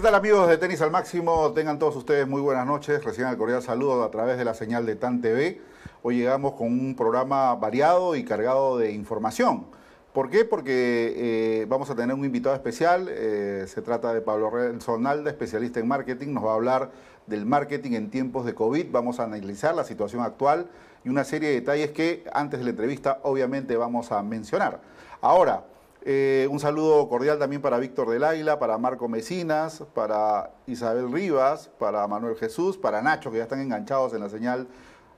¿Qué tal amigos de Tenis al Máximo? Tengan todos ustedes muy buenas noches. Reciban el cordial saludo a través de la señal de TAN TV. Hoy llegamos con un programa variado y cargado de información. ¿Por qué? Porque eh, vamos a tener un invitado especial. Eh, se trata de Pablo Sonalda, especialista en marketing. Nos va a hablar del marketing en tiempos de COVID. Vamos a analizar la situación actual y una serie de detalles que antes de la entrevista obviamente vamos a mencionar. Ahora, eh, un saludo cordial también para Víctor del Águila, para Marco Mecinas, para Isabel Rivas, para Manuel Jesús, para Nacho, que ya están enganchados en la señal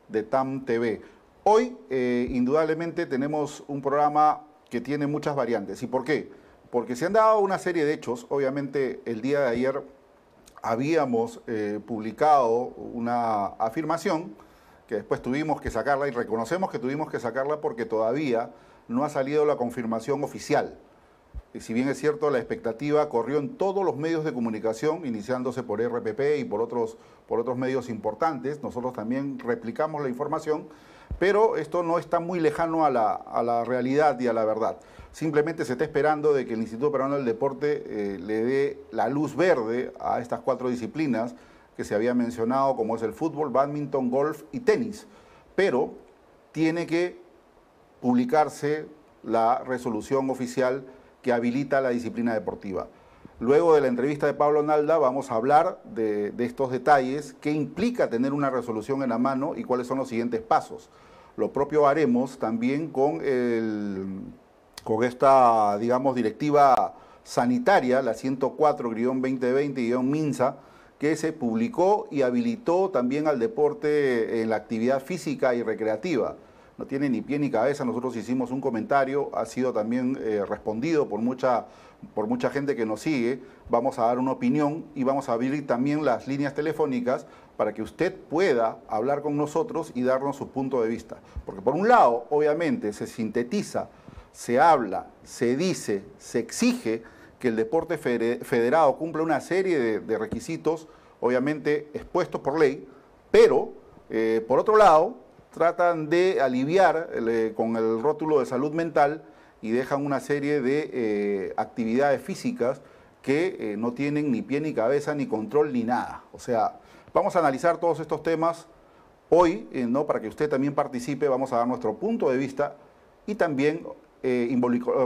de TAM TV. Hoy, eh, indudablemente, tenemos un programa que tiene muchas variantes. ¿Y por qué? Porque se han dado una serie de hechos. Obviamente, el día de ayer habíamos eh, publicado una afirmación que después tuvimos que sacarla y reconocemos que tuvimos que sacarla porque todavía no ha salido la confirmación oficial. Y si bien es cierto, la expectativa corrió en todos los medios de comunicación, iniciándose por RPP y por otros, por otros medios importantes, nosotros también replicamos la información, pero esto no está muy lejano a la, a la realidad y a la verdad. Simplemente se está esperando de que el Instituto Peruano del Deporte eh, le dé la luz verde a estas cuatro disciplinas que se había mencionado, como es el fútbol, badminton, golf y tenis. Pero tiene que publicarse la resolución oficial que habilita la disciplina deportiva. Luego de la entrevista de Pablo Nalda vamos a hablar de, estos detalles, qué implica tener una resolución en la mano y cuáles son los siguientes pasos. Lo propio haremos también con, con esta, digamos, directiva sanitaria, la 104-2020-MINSA, que se publicó y habilitó también al deporte en la actividad física y recreativa no tiene ni pie ni cabeza. Nosotros hicimos un comentario, ha sido también eh, respondido por mucha, por mucha gente que nos sigue. Vamos a dar una opinión y vamos a abrir también las líneas telefónicas para que usted pueda hablar con nosotros y darnos su punto de vista. Porque por un lado, obviamente, se sintetiza, se habla, se dice, se exige que el deporte federado cumpla una serie de, requisitos, obviamente expuestos por ley, pero eh, por otro lado, tratan de aliviar eh, con el rótulo de salud mental y dejan una serie de eh, actividades físicas que eh, no tienen ni pie ni cabeza, ni control, ni nada. O sea, vamos a analizar todos estos temas hoy, ¿no? para que usted también participe, vamos a dar nuestro punto de vista y también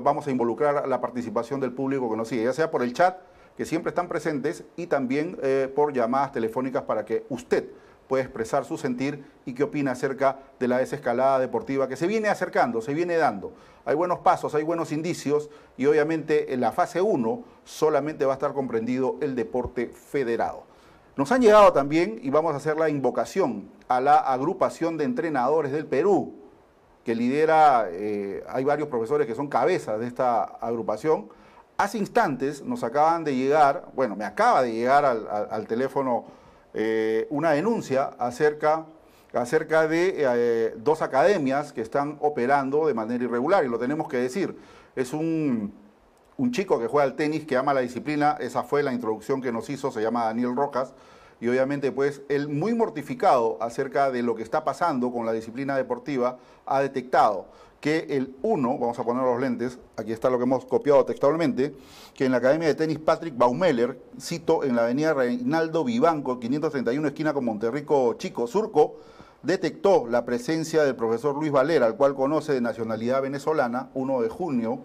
vamos a involucrar la participación del público que nos sigue, ya sea por el chat, que siempre están presentes, y también por llamadas telefónicas para que usted puede expresar su sentir y qué opina acerca de la desescalada deportiva que se viene acercando, se viene dando. Hay buenos pasos, hay buenos indicios y obviamente en la fase 1 solamente va a estar comprendido el deporte federado. Nos han llegado también, y vamos a hacer la invocación, a la agrupación de entrenadores del Perú, que lidera, eh, hay varios profesores que son cabezas de esta agrupación. Hace instantes nos acaban de llegar, bueno, me acaba de llegar al teléfono eh, una denuncia acerca, acerca de eh, dos academias que están operando de manera irregular, y lo tenemos que decir. Es un, un chico que juega al tenis, que ama la disciplina, esa fue la introducción que nos hizo, se llama Daniel Rocas, y obviamente pues él muy mortificado acerca de lo que está pasando con la disciplina deportiva, ha detectado que el 1, vamos a poner los lentes, aquí está lo que hemos copiado textualmente, que en la Academia de Tenis Patrick Baumeller, cito en la avenida Reinaldo Vivanco, 531 esquina con Monterrico Chico, Surco, detectó la presencia del profesor Luis Valera, al cual conoce de nacionalidad venezolana, 1 de junio,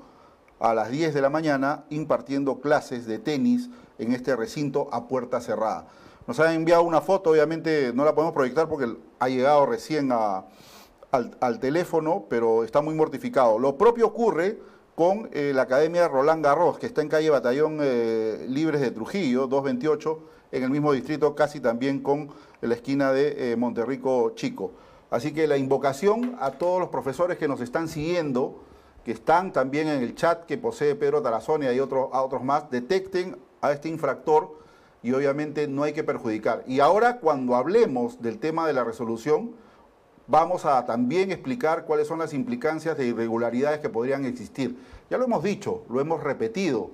a las 10 de la mañana, impartiendo clases de tenis en este recinto a puerta cerrada. Nos ha enviado una foto, obviamente no la podemos proyectar porque ha llegado recién a, al, teléfono, pero está muy mortificado. Lo propio ocurre con eh, la Academia Roland Garros, que está en calle Batallón eh, Libres de Trujillo, 228, en el mismo distrito, casi también con la esquina de eh, Monterrico Chico. Así que la invocación a todos los profesores que nos están siguiendo, que están también en el chat que posee Pedro Tarazona y otros, a otros más, detecten a este infractor y obviamente no hay que perjudicar. Y ahora cuando hablemos del tema de la resolución, vamos a también explicar cuáles son las implicancias de irregularidades que podrían existir. Ya lo hemos dicho, lo hemos repetido.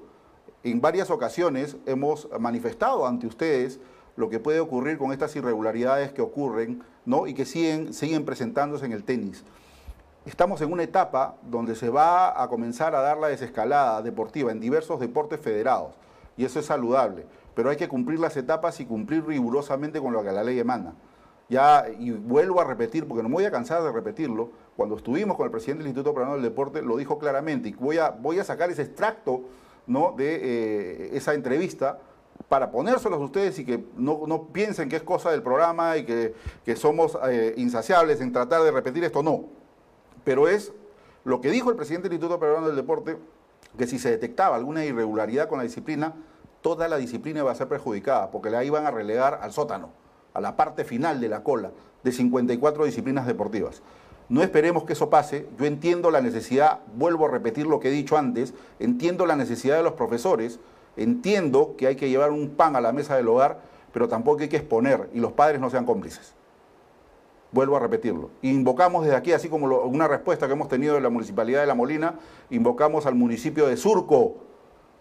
En varias ocasiones hemos manifestado ante ustedes lo que puede ocurrir con estas irregularidades que ocurren ¿no? y que siguen, siguen presentándose en el tenis. Estamos en una etapa donde se va a comenzar a dar la desescalada deportiva en diversos deportes federados y eso es saludable. pero hay que cumplir las etapas y cumplir rigurosamente con lo que la ley emana. Ya, y vuelvo a repetir, porque no me voy a cansar de repetirlo, cuando estuvimos con el presidente del Instituto Peruano del Deporte, lo dijo claramente, y voy a, voy a sacar ese extracto ¿no? de eh, esa entrevista para ponérselos a ustedes y que no, piensen que es cosa del programa y que, somos eh, insaciables en tratar de repetir esto, no. Pero es lo que dijo el presidente del Instituto Peruano del Deporte, que si se detectaba alguna irregularidad con la disciplina, toda la disciplina iba a ser perjudicada, porque la iban a relegar al sótano, a la parte final de la cola de 54 disciplinas deportivas. No esperemos que eso pase. Yo entiendo la necesidad, vuelvo a repetir lo que he dicho antes, entiendo la necesidad de los profesores, entiendo que hay que llevar un pan a la mesa del hogar, pero tampoco hay que exponer y los padres no sean cómplices. Vuelvo a repetirlo. Invocamos desde aquí, así como una respuesta que hemos tenido de la Municipalidad de La Molina, invocamos al municipio de Surco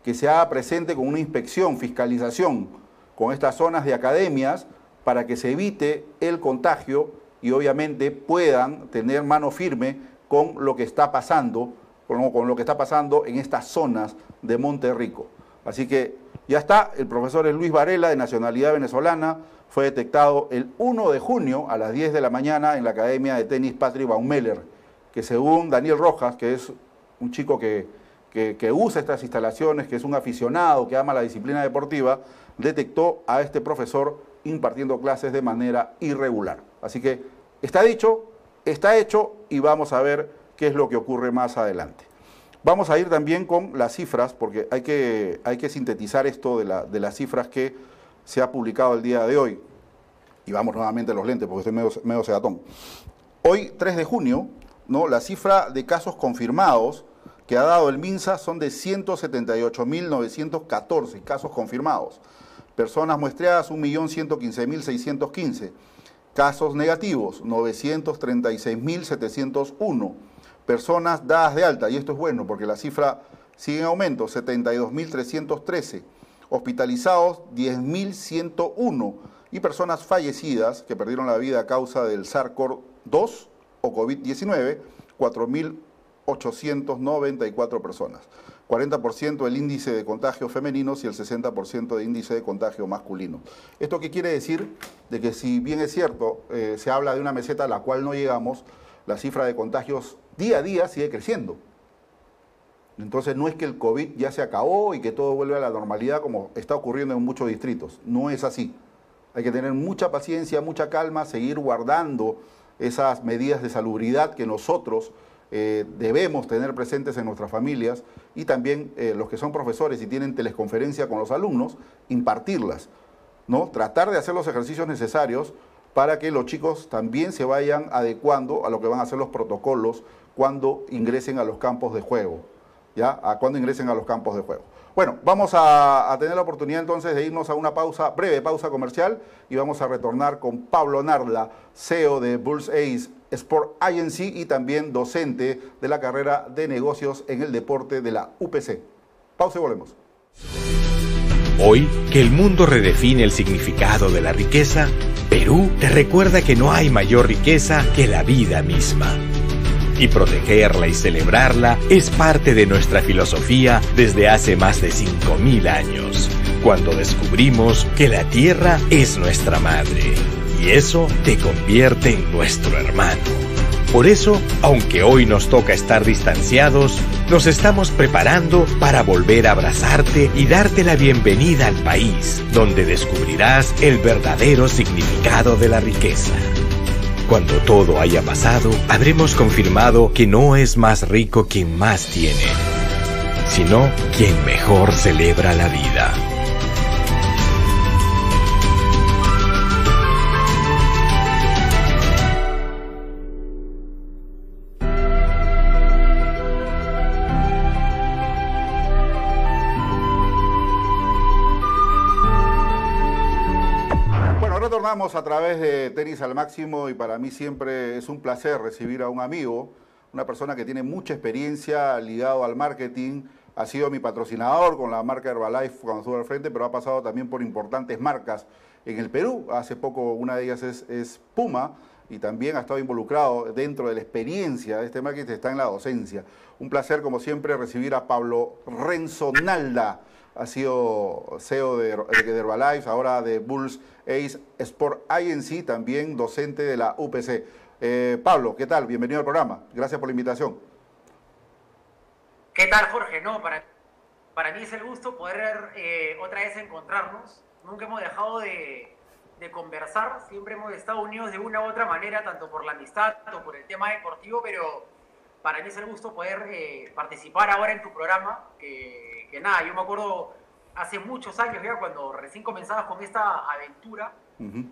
que se haga presente con una inspección, fiscalización con estas zonas de academias para que se evite el contagio y obviamente puedan tener mano firme con lo que está pasando, con lo que está pasando en estas zonas de Monterrico. Así que ya está, el profesor Luis Varela, de nacionalidad venezolana, fue detectado el 1 de junio a las 10 de la mañana en la Academia de Tenis Patrick Baumeller, que según Daniel Rojas, que es un chico que, que, usa estas instalaciones, que es un aficionado, que ama la disciplina deportiva, detectó a este profesor impartiendo clases de manera irregular. Así que está dicho, está hecho y vamos a ver qué es lo que ocurre más adelante. Vamos a ir también con las cifras, porque hay que, hay que sintetizar esto de, de las cifras que se ha publicado el día de hoy. Y vamos nuevamente a los lentes, porque estoy medio, medio sedatón. Hoy, 3 de junio, ¿no? la cifra de casos confirmados que ha dado el MINSA son de 178.914 casos confirmados. Personas muestreadas, 1.115.615. Casos negativos, 936.701 personas dadas de alta, y esto es bueno porque la cifra sigue en aumento, 72.313, hospitalizados 10.101 y personas fallecidas que perdieron la vida a causa del SARS-CoV-2 o COVID-19, 4.894 personas. 40% el índice de contagio femeninos y el 60% de índice de contagio masculino. ¿Esto qué quiere decir? De que si bien es cierto, eh, se habla de una meseta a la cual no llegamos, la cifra de contagios día a día sigue creciendo. Entonces no es que el COVID ya se acabó y que todo vuelve a la normalidad como está ocurriendo en muchos distritos. No es así. Hay que tener mucha paciencia, mucha calma, seguir guardando esas medidas de salubridad que nosotros eh, debemos tener presentes en nuestras familias y también eh, los que son profesores y tienen teleconferencia con los alumnos, impartirlas. ¿no? Tratar de hacer los ejercicios necesarios para que los chicos también se vayan adecuando a lo que van a ser los protocolos cuando ingresen a los campos de juego, ¿ya? A cuando ingresen a los campos de juego. Bueno, vamos a, tener la oportunidad entonces de irnos a una pausa, breve pausa comercial, y vamos a retornar con Pablo Narla, CEO de Bulls Ace Sport Agency y también docente de la carrera de negocios en el deporte de la UPC. Pausa y volvemos. Hoy, que el mundo redefine el significado de la riqueza, Perú te recuerda que no hay mayor riqueza que la vida misma. Y protegerla y celebrarla es parte de nuestra filosofía desde hace más de 5.000 años, cuando descubrimos que la tierra es nuestra madre. Y eso te convierte en nuestro hermano. Por eso, aunque hoy nos toca estar distanciados, nos estamos preparando para volver a abrazarte y darte la bienvenida al país, donde descubrirás el verdadero significado de la riqueza. Cuando todo haya pasado, habremos confirmado que no es más rico quien más tiene, sino quien mejor celebra la vida. A través de Tenis al Máximo y para mí siempre es un placer recibir a un amigo, una persona que tiene mucha experiencia ligado al marketing, ha sido mi patrocinador con la marca Herbalife cuando estuve al frente, pero ha pasado también por importantes marcas en el Perú. Hace poco una de ellas es, Puma y también ha estado involucrado dentro de la experiencia de este marketing, está en la docencia. Un placer, como siempre, recibir a Pablo Renzo Nalda ha sido CEO de, de Herbalife, ahora de Bulls Ace Sport INC, también docente de la UPC. Eh, Pablo, ¿qué tal? Bienvenido al programa. Gracias por la invitación. ¿Qué tal, Jorge? No, para, para mí es el gusto poder eh, otra vez encontrarnos. Nunca hemos dejado de, de conversar, siempre hemos estado unidos de una u otra manera, tanto por la amistad o por el tema deportivo, pero para mí es el gusto poder eh, participar ahora en tu programa, que, que, nada, yo me acuerdo hace muchos años ya cuando recién comenzabas con esta aventura,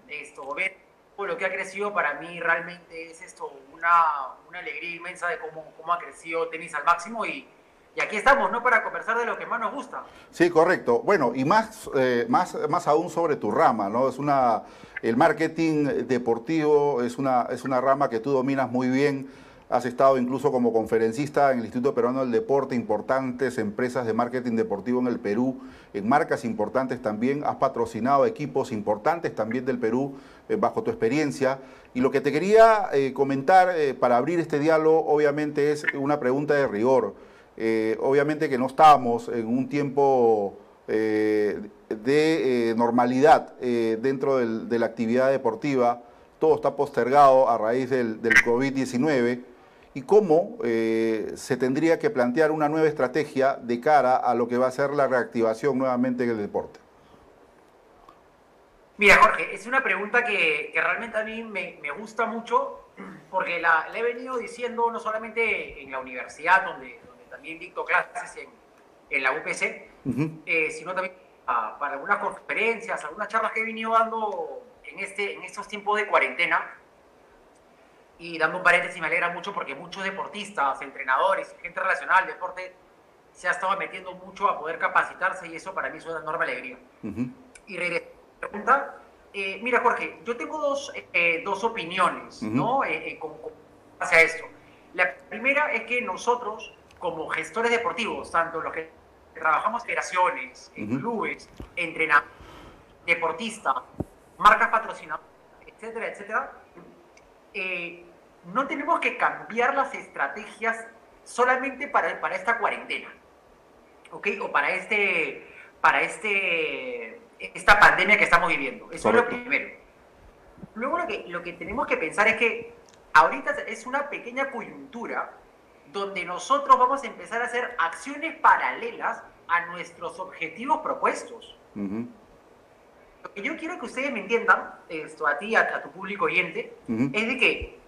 esto, ver lo que ha crecido para mí realmente es esto, una, una alegría inmensa de cómo, cómo ha crecido tenis al máximo y, y aquí estamos, ¿no? Para conversar de lo que más nos gusta. Sí, correcto. Bueno, y más, eh, más, más aún sobre tu rama, ¿no? Es una, el marketing deportivo es una, es una rama que tú dominas muy bien. Has estado incluso como conferencista en el Instituto Peruano del Deporte, importantes empresas de marketing deportivo en el Perú, en marcas importantes también. Has patrocinado equipos importantes también del Perú eh, bajo tu experiencia. Y lo que te quería eh, comentar para abrir este diálogo, obviamente, es una pregunta de rigor. Eh, obviamente que no estamos en un tiempo eh, de eh, normalidad dentro de la actividad deportiva, todo está postergado a raíz del COVID-19 y cómo se tendría que plantear una nueva estrategia de cara a lo que va a ser la reactivación nuevamente en el deporte. Mira, Jorge, es una pregunta que, realmente a mí me, gusta mucho porque la, la, he venido diciendo no solamente en la universidad, donde, también dicto clases en, en la UPC, eh, sino también para algunas conferencias, algunas charlas que he venido dando en, este, en estos tiempos de cuarentena. Y dando un paréntesis, me alegra mucho porque muchos deportistas, entrenadores, gente relacionada al deporte se ha estado metiendo mucho a poder capacitarse y eso para mí es una enorme alegría. Y regreso pregunta. Eh, mira, Jorge, yo tengo dos, eh, dos opiniones, ¿no? Con, hacia esto. La primera es que nosotros como gestores deportivos, tanto los que trabajamos en federaciones, en clubes, entrenadores, deportistas, marcas patrocinadoras, etcétera, etcétera, eh, no tenemos que cambiar las estrategias solamente para, para esta cuarentena, ¿ok? O para este, para este, esta pandemia que estamos viviendo. Eso es lo primero. Luego lo que, lo que tenemos que pensar es que ahorita es una pequeña coyuntura donde nosotros vamos a empezar a hacer acciones paralelas a nuestros objetivos propuestos. Lo que yo quiero que ustedes me entiendan, esto a ti, a, tu público oyente, es de que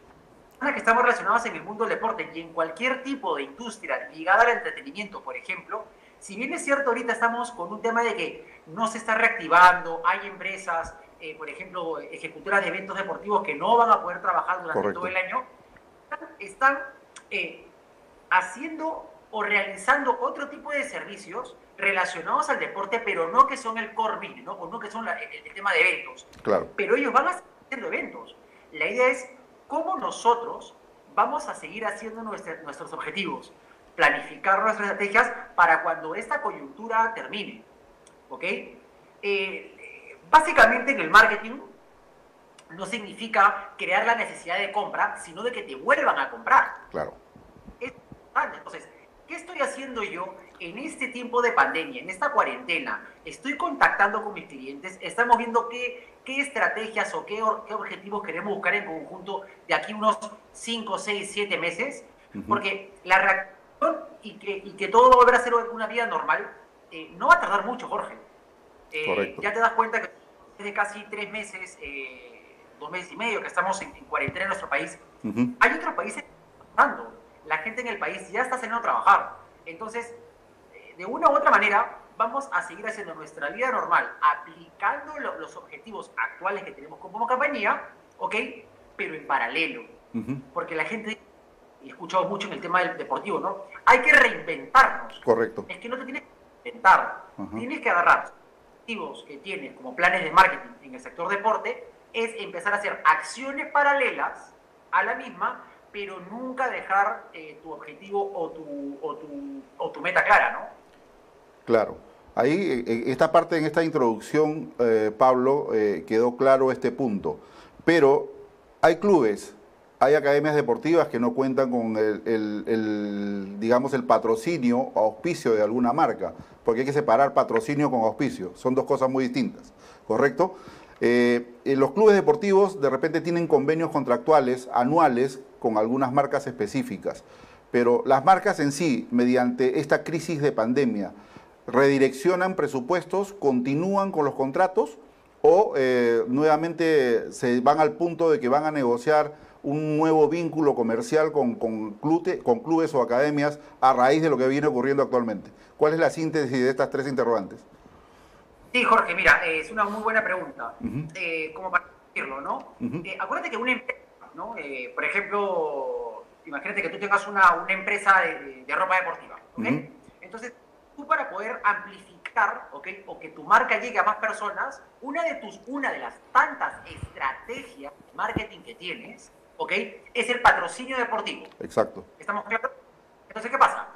que estamos relacionados en el mundo del deporte y en cualquier tipo de industria ligada al entretenimiento, por ejemplo, si bien es cierto ahorita estamos con un tema de que no se está reactivando, hay empresas, eh, por ejemplo, ejecutoras de eventos deportivos que no van a poder trabajar durante todo el año, están eh, haciendo o realizando otro tipo de servicios relacionados al deporte, pero no que son el core ¿no? O no que son el, tema de eventos. Claro. Pero ellos van a seguir haciendo eventos. La idea es cómo nosotros vamos a seguir haciendo nuestros objetivos, planificar nuestras estrategias para cuando esta coyuntura termine. ¿Ok? Eh, básicamente en el marketing no significa crear la necesidad de compra, sino de que te vuelvan a comprar. Claro. Entonces, ¿qué estoy haciendo yo en este tiempo de pandemia, en esta cuarentena? Estoy contactando con mis clientes, estamos viendo qué, qué estrategias o qué, qué objetivos queremos buscar en conjunto de aquí unos 5, 6, 7 meses, porque la reacción y que, y que todo va a volver a ser una vida normal eh, no va a tardar mucho, Jorge. Eh, ya te das cuenta que desde casi tres meses, eh, dos meses y medio que estamos en, cuarentena en nuestro país, hay otros países pasando la gente en el país ya está saliendo a trabajar. Entonces, eh, de una u otra manera, vamos a seguir haciendo nuestra vida normal, aplicando los objetivos actuales que tenemos como compañía, ¿ok? Pero en paralelo. Porque la gente, y he escuchado mucho en el tema del deportivo, ¿no? Hay que reinventarnos. Correcto. Es que no te tienes que inventar, tienes que agarrar objetivos que tienes como planes de marketing en el sector deporte, es empezar a hacer acciones paralelas a la misma pero nunca dejar eh, tu objetivo o tu, meta clara, ¿no? Claro. Ahí, esta parte, en esta introducción, eh, Pablo, eh, quedó claro este punto. Pero hay clubes, hay academias deportivas que no cuentan con el, digamos, el patrocinio o auspicio de alguna marca. porque hay que separar patrocinio con auspicio, son dos cosas muy distintas, ¿correcto? Eh, los clubes deportivos de repente tienen convenios contractuales anuales con algunas marcas específicas, pero las marcas en sí, mediante esta crisis de pandemia, redireccionan presupuestos, continúan con los contratos o eh, nuevamente se van al punto de que van a negociar un nuevo vínculo comercial con, con, con clubes o academias a raíz de lo que viene ocurriendo actualmente. ¿Cuál es la síntesis de estas tres interrogantes? Sí, Jorge, mira, es una muy buena pregunta. Eh, como para decirlo, ¿no? Eh, acuérdate que una empresa, ¿no? por ejemplo, imagínate que tú tengas una, una empresa de, de, ropa deportiva, ¿ok? Entonces, tú para poder amplificar, ¿ok? O que tu marca llegue a más personas, una de, tus, una de las tantas estrategias de marketing que tienes, ¿ok? Es el patrocinio deportivo. Exacto. ¿Estamos claros? Entonces, ¿qué pasa?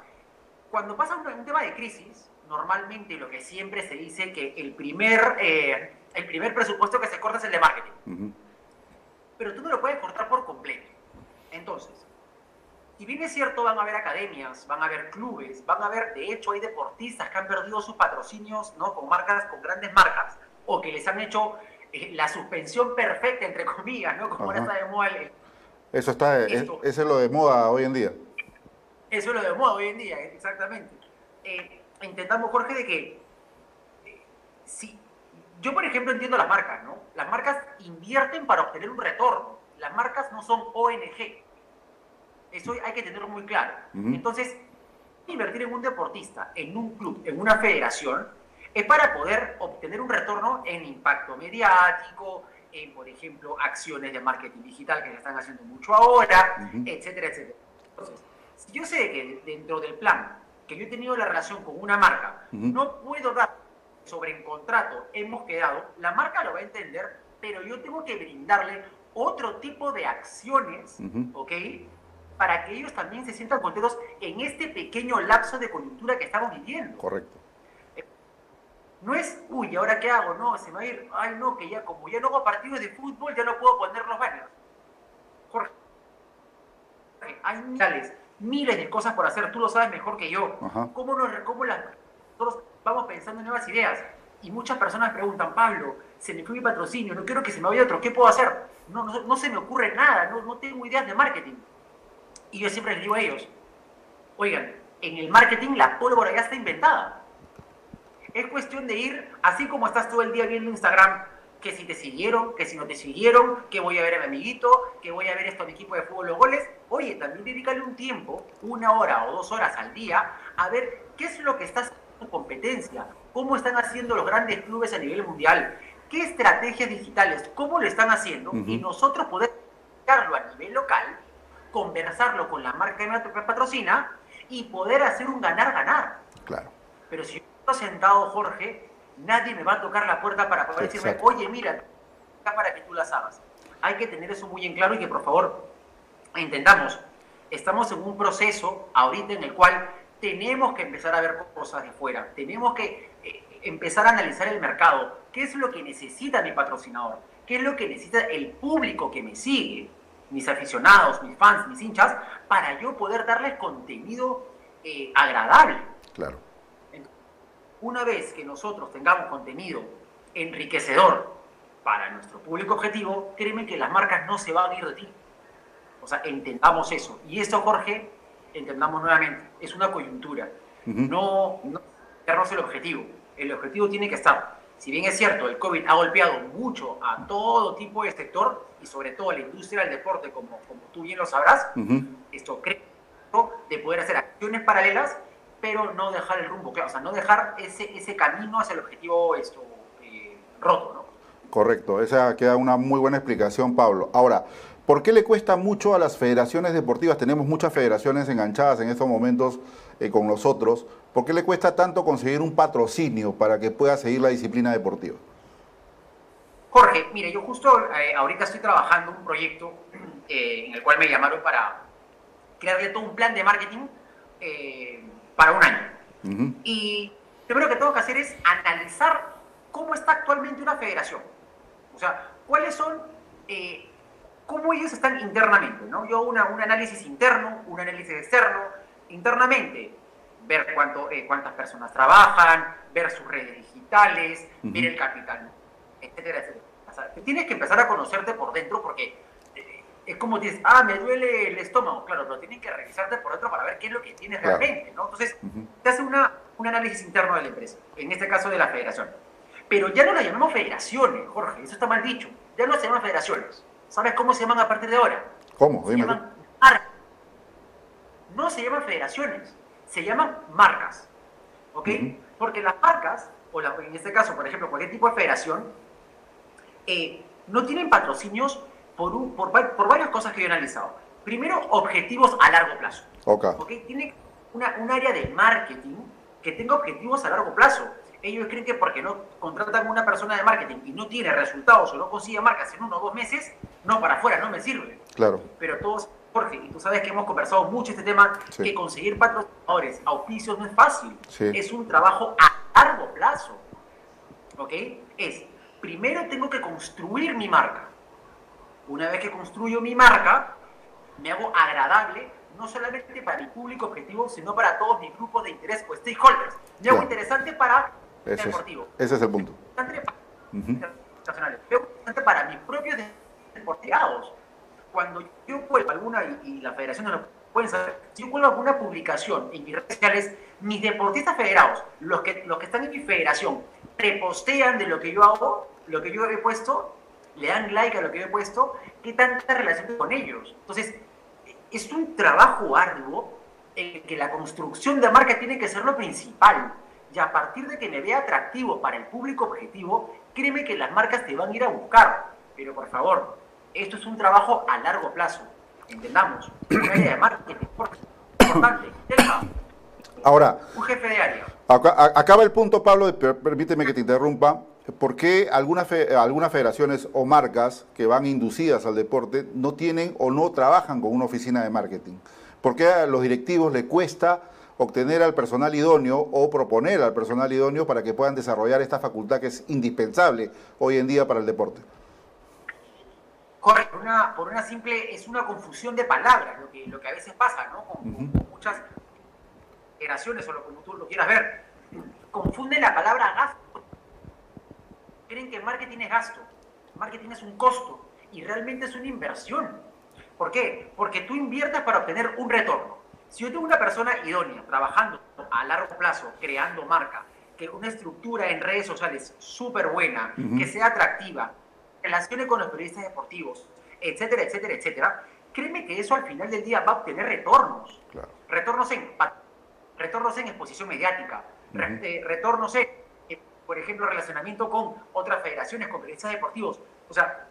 Cuando pasa un, tema de crisis, normalmente lo que siempre se dice que el primer, eh, el primer presupuesto que se corta es el de marketing. Pero tú no lo puedes cortar por completo. Entonces, si bien es cierto, van a haber academias, van a haber clubes, van a haber, de hecho, hay deportistas que han perdido sus patrocinios, ¿no? Con marcas, con grandes marcas, o que les han hecho eh, la suspensión perfecta, entre comillas, ¿no? Como ahora está de moda el, Eso está, eso es lo de moda hoy en día. Eso es lo de moda hoy en día, exactamente. Eh, intentamos, Jorge, de que eh, si yo, por ejemplo, entiendo las marcas, ¿no? Las marcas invierten para obtener un retorno. Las marcas no son ONG. Eso hay que tenerlo muy claro. Entonces, invertir en un deportista, en un club, en una federación, es para poder obtener un retorno en impacto mediático, en, por ejemplo, acciones de marketing digital que se están haciendo mucho ahora, etcétera, etcétera. Entonces, si yo sé que dentro del plan que yo he tenido la relación con una marca, no puedo dar sobre el contrato hemos quedado, la marca lo va a entender, pero yo tengo que brindarle otro tipo de acciones, ¿ok? para que ellos también se sientan contentos en este pequeño lapso de coyuntura que estamos viviendo. Correcto. Eh, no es, uy, ¿ahora qué hago? No, se me va a ir, ay, no, que ya como ya no hago partidos de fútbol, ya no puedo poner los banners. Jorge, hay miles, miles de cosas por hacer, tú lo sabes mejor que yo. ¿Cómo, nos, cómo las, nosotros vamos pensando en nuevas ideas? Y muchas personas preguntan, Pablo, se me fue mi patrocinio, no quiero que se me vaya otro, ¿qué puedo hacer? No, no, no se me ocurre nada, no, no tengo ideas de marketing. Y yo siempre les digo a ellos, oigan, en el marketing la pólvora ya está inventada. Es cuestión de ir, así como estás todo el día viendo Instagram, que si te siguieron, que si no te siguieron, que voy a ver a mi amiguito, que voy a ver esto a mi equipo de fútbol los goles. Oye, también dedícale un tiempo, una hora o dos horas al día, a ver qué es lo que está haciendo tu competencia, cómo están haciendo los grandes clubes a nivel mundial, qué estrategias digitales, cómo lo están haciendo, y nosotros poder a nivel local conversarlo con la marca que patrocina y poder hacer un ganar-ganar. Claro. Pero si yo estoy sentado, Jorge, nadie me va a tocar la puerta para poder decirme, oye, mira, para que tú las hagas. Hay que tener eso muy en claro y que por favor intentamos. Estamos en un proceso ahorita en el cual tenemos que empezar a ver cosas de fuera, tenemos que eh, empezar a analizar el mercado, qué es lo que necesita mi patrocinador, qué es lo que necesita el público que me sigue, mis aficionados, mis fans, mis hinchas, para yo poder darles contenido eh, agradable. Claro. una vez que nosotros tengamos contenido enriquecedor para nuestro público objetivo, créeme que las marcas no se van a ir de ti. O sea, entendamos eso. Y esto, Jorge, entendamos nuevamente, es una coyuntura. No, no el objetivo. El objetivo tiene que estar si bien es cierto, el COVID ha golpeado mucho a todo tipo de sector y sobre todo a la industria del deporte, como, como tú bien lo sabrás, esto creo de poder hacer acciones paralelas, pero no dejar el rumbo claro, o sea, no dejar ese, ese camino hacia el objetivo esto, eh, roto, ¿no? Correcto, esa queda una muy buena explicación, Pablo. Ahora, ¿por qué le cuesta mucho a las federaciones deportivas? Tenemos muchas federaciones enganchadas en estos momentos eh, con nosotros. ¿Por qué le cuesta tanto conseguir un patrocinio para que pueda seguir la disciplina deportiva? Jorge, mire, yo justo eh, ahorita estoy trabajando un proyecto eh, en el cual me llamaron para crearle todo un plan de marketing para un año. Y primero que tengo que hacer es analizar cómo está actualmente una federación. O sea, cuáles son, cómo ellos están internamente. ¿no? Yo hago un análisis interno, un análisis externo. Internamente, ver cuánto, eh, cuántas personas trabajan, ver sus redes digitales, ver el capital, etcétera, etcétera. O sea, tienes que empezar a conocerte por dentro porque eh, es como dices, ah, me duele el estómago, claro, pero tienen que revisarte por dentro para ver qué es lo que tienes realmente, ¿no? Entonces, te hace una, un análisis interno de la empresa, en este caso de la federación. Pero ya no la llamamos federaciones, Jorge, eso está mal dicho. Ya no se llaman federaciones. ¿Sabes cómo se llaman a partir de ahora? ¿Cómo? Se llaman marcas. No se llaman federaciones, se llaman marcas. ¿Ok? Porque las marcas, o en este caso, por ejemplo, cualquier tipo de federación, eh, no tienen patrocinios por, por, varias cosas que yo he analizado. Primero, objetivos a largo plazo. Okay. Tiene una, un área de marketing que tenga objetivos a largo plazo ellos creen que porque no contratan a una persona de marketing y no tiene resultados o no consigue marcas en uno o dos meses, no, para afuera, no me sirve. Claro. Pero todos, Jorge, y tú sabes que hemos conversado mucho este tema, que conseguir patrocinadores, auspicios no es fácil. Es un trabajo a largo plazo. ¿Ok? Es, primero tengo que construir mi marca. Una vez que construyo mi marca, me hago agradable no solamente para mi público objetivo, sino para todos mis grupos de interés o stakeholders. Me hago interesante para ese deportivo. Es, ese es el punto. para mis propios deportados. Cuando yo vuelvo alguna, y, la federación no lo pueden saber, si yo vuelvo alguna publicación en mis redes sociales, mis deportistas federados, los que, los que están en mi federación, repostean de lo que yo hago, lo que yo he puesto, le dan like a lo que yo he puesto, ¿qué tanta relación con ellos? Entonces, es un trabajo arduo en que la construcción de marca tiene que ser lo principal y a partir de que me vea atractivo para el público objetivo, créeme que las marcas te van a ir a buscar. Pero por favor, esto es un trabajo a largo plazo. Entendamos. Una área de marketing importante. Ahora, un jefe de área. Acaba el punto, Pablo, permíteme que te interrumpa. ¿Por qué algunas, algunas federaciones o marcas que van inducidas al deporte no tienen o no trabajan con una oficina de marketing? ¿Por qué a los directivos le cuesta obtener al personal idóneo o proponer al personal idóneo para que puedan desarrollar esta facultad que es indispensable hoy en día para el deporte. Correcto, por una, por una simple, es una confusión de palabras, lo que, lo que a veces pasa, ¿no? Con, muchas generaciones, o lo como tú lo quieras ver, confunden la palabra gasto. Creen que marketing es gasto, marketing es un costo, y realmente es una inversión. ¿Por qué? Porque tú inviertes para obtener un retorno. Si yo tengo una persona idónea, trabajando a largo plazo, creando marca, que una estructura en redes sociales súper buena, que sea atractiva, relacione con los periodistas deportivos, etcétera, etcétera, etcétera, créeme que eso al final del día va a obtener retornos. Retornos, en, retornos en exposición mediática, eh, retornos en, eh, por ejemplo, relacionamiento con otras federaciones, con periodistas deportivos. O sea,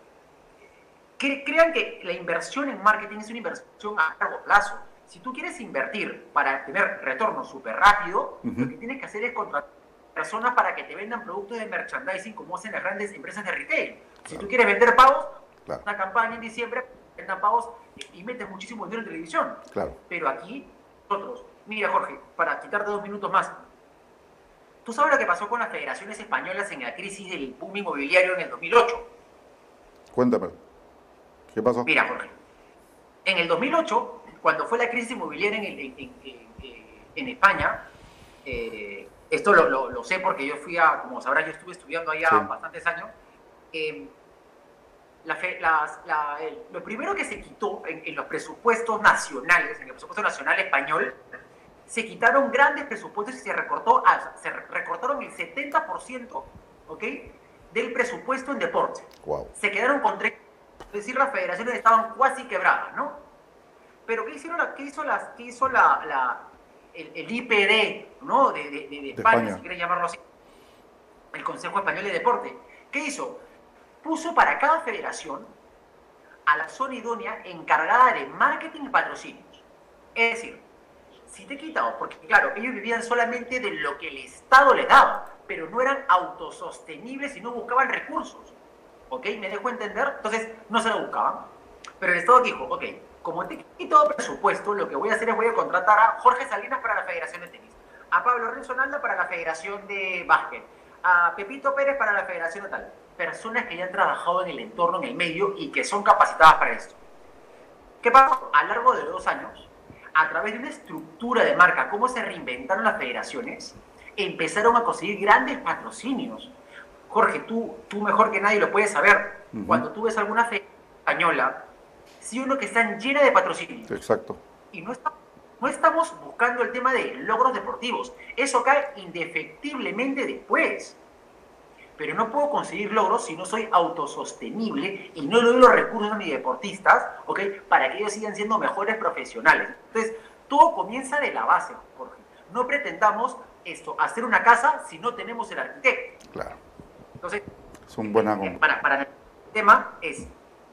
que, crean que la inversión en marketing es una inversión a largo plazo. Si tú quieres invertir para tener retorno súper rápido, lo que tienes que hacer es contratar personas para que te vendan productos de merchandising como hacen las grandes empresas de retail. Si tú quieres vender pavos, una campaña en diciembre, vendan pavos y, metes muchísimo dinero en televisión. Claro. Pero aquí, nosotros, mira Jorge, para quitarte dos minutos más, ¿tú sabes lo que pasó con las federaciones españolas en la crisis del boom inmobiliario en el 2008? Cuéntame. ¿Qué pasó? Mira Jorge, en el 2008 cuando fue la crisis inmobiliaria en, España, eh, esto lo, sé porque yo fui a, como sabrás, yo estuve estudiando allá bastantes años, eh, lo primero que se quitó en, los presupuestos nacionales, en el presupuesto nacional español, se quitaron grandes presupuestos y se, recortó se recortaron el 70% ¿ok? del presupuesto en deporte. Se quedaron con tres, es decir, las federaciones estaban casi quebradas, ¿no? Pero ¿qué, hicieron, qué hizo, las, qué hizo la, el, IPD ¿no? de, España, si quieren llamarlo así? El Consejo Español de Deporte. ¿Qué hizo? Puso para cada federación a la zona idónea encargada de marketing y patrocinios. Es decir, si te he quitado, porque claro, ellos vivían solamente de lo que el Estado les daba, pero no eran autosostenibles y no buscaban recursos. ¿Ok? ¿Me dejo entender? Entonces, no se lo buscaban. Pero el Estado dijo, ok, como te quito presupuesto, lo que voy a hacer es voy a contratar a Jorge Salinas para la Federación de Tenis, a Pablo Renzo Nalda para la Federación de Básquet, a Pepito Pérez para la Federación de tal. Personas que ya han trabajado en el entorno, en el medio y que son capacitadas para esto. ¿Qué pasó? A lo largo de dos años, a través de una estructura de marca, cómo se reinventaron las federaciones, empezaron a conseguir grandes patrocinios. Jorge, tú, tú mejor que nadie lo puedes saber. Cuando tú ves alguna fe española, sí uno que están llena de patrocinios. Exacto. Y no, no estamos buscando el tema de logros deportivos. Eso cae indefectiblemente después. Pero no puedo conseguir logros si no soy autosostenible y no le doy los recursos a mis deportistas, ¿ok? Para que ellos sigan siendo mejores profesionales. Entonces, todo comienza de la base, Jorge. No pretendamos esto, hacer una casa si no tenemos el arquitecto. Claro. Entonces, es un buen eh, para, para el tema es,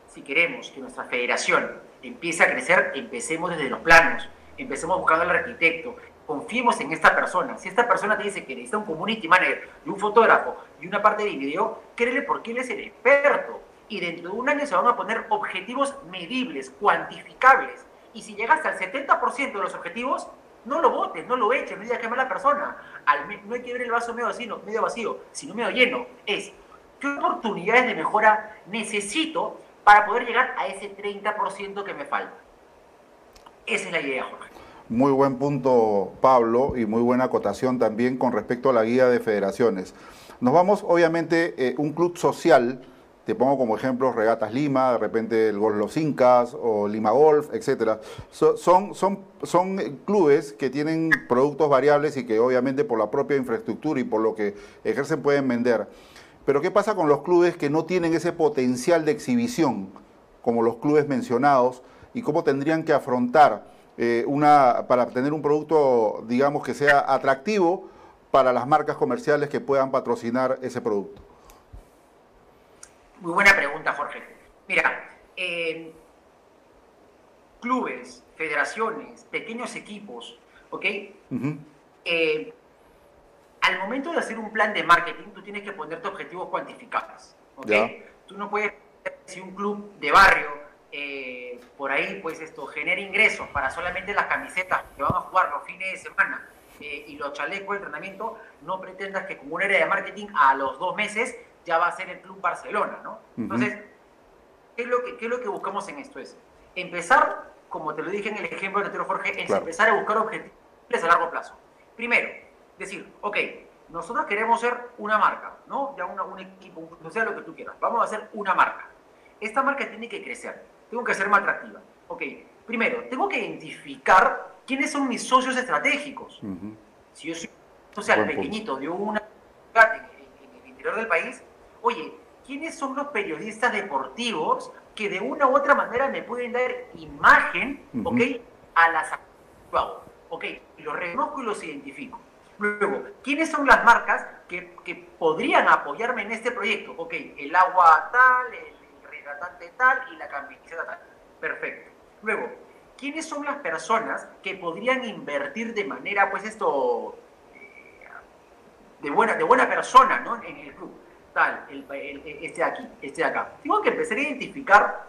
si queremos que nuestra federación empiece a crecer, empecemos desde los planos, empecemos buscando al arquitecto, confiemos en esta persona. Si esta persona te dice que necesita un community manager y un fotógrafo y una parte de video, créele porque él es el experto. Y dentro de un año se van a poner objetivos medibles, cuantificables. Y si llegaste al 70% de los objetivos, no lo votes, no lo eches, no digas que mala persona. no hay que ver el vaso medio vacío, medio vacío, sino medio lleno. Es, ¿qué oportunidades de mejora necesito para poder llegar a ese 30% que me falta? Esa es la idea, Jorge. Muy buen punto, Pablo, y muy buena acotación también con respecto a la guía de federaciones. Nos vamos, obviamente, eh, un club social te pongo como ejemplo Regatas Lima, de repente el Golf Los Incas o Lima Golf, etc. son, son, son clubes que tienen productos variables y que obviamente por la propia infraestructura y por lo que ejercen pueden vender. Pero ¿qué pasa con los clubes que no tienen ese potencial de exhibición, como los clubes mencionados, y cómo tendrían que afrontar eh, una, para tener un producto, digamos, que sea atractivo para las marcas comerciales que puedan patrocinar ese producto? Muy buena pregunta, Jorge. Mira, clubes, federaciones, pequeños equipos, ¿ok? Eh, al momento de hacer un plan de marketing, tú tienes que ponerte objetivos cuantificables, ¿ok? Tú no puedes, si un club de barrio eh, por ahí, pues esto genera ingresos para solamente las camisetas que van a jugar los fines de semana eh, y los chalecos de entrenamiento, no pretendas que como un área de marketing a los dos meses ya va a ser el Club Barcelona, ¿no? Entonces, ¿qué es, lo que, es lo que buscamos en esto? Es empezar, como te lo dije en el ejemplo de Jorge, es empezar a buscar objetivos a largo plazo. Primero, decir, ok, nosotros queremos ser una marca, ¿no? Ya un equipo, no sea lo que tú quieras. Vamos a hacer una marca. Esta marca tiene que crecer, tengo que más atractiva. Ok, primero, tengo que identificar quiénes son mis socios estratégicos. Si yo soy social pequeñito de una en el interior del país, oye, ¿quiénes son los periodistas deportivos que de una u otra manera me pueden dar imagen, ¿ok? A las ¿ok? Los reconozco y los identifico. Luego, ¿quiénes son las marcas que, podrían apoyarme en este proyecto? Ok, el agua tal, el tal y la camiseta tal. Perfecto. Luego, ¿quiénes son las personas que podrían invertir de manera, pues esto, eh, de buena, de buena persona, ¿no? En el club el, este de aquí, este de acá. Tengo que empezar a identificar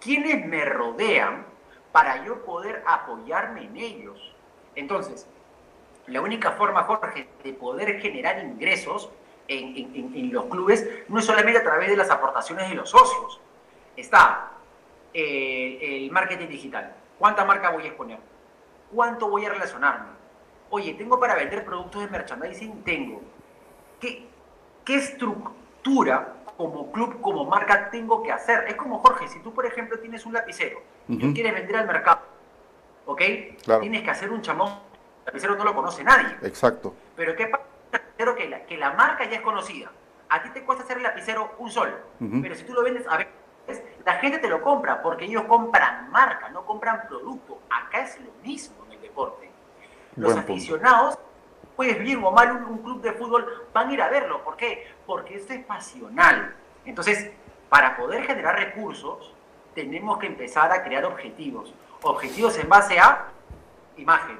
quiénes me rodean para yo poder apoyarme en ellos. Entonces, la única forma, Jorge, de poder generar ingresos en, los clubes no es solamente a través de las aportaciones de los socios. Está eh, el marketing digital. ¿Cuánta marca voy a exponer? ¿Cuánto voy a relacionarme? Oye, ¿tengo para vender productos de merchandising? Tengo. ¿Qué, ¿Qué estructura como club, como marca tengo que hacer? Es como Jorge, si tú por ejemplo tienes un lapicero y tú quieres vender al mercado, ¿ok? Tienes que hacer un chamón, el lapicero no lo conoce nadie. Exacto. Pero ¿qué pasa? Que la, que la marca ya es conocida. A ti te cuesta hacer el lapicero un sol, pero si tú lo vendes a veces, la gente te lo compra porque ellos compran marca, no compran producto. Acá es lo mismo en el deporte. Los aficionados pues bien o mal un, club de fútbol, van a ir a verlo. ¿Por qué? Porque esto es pasional. Entonces, para poder generar recursos, tenemos que empezar a crear objetivos. Objetivos en base a imagen,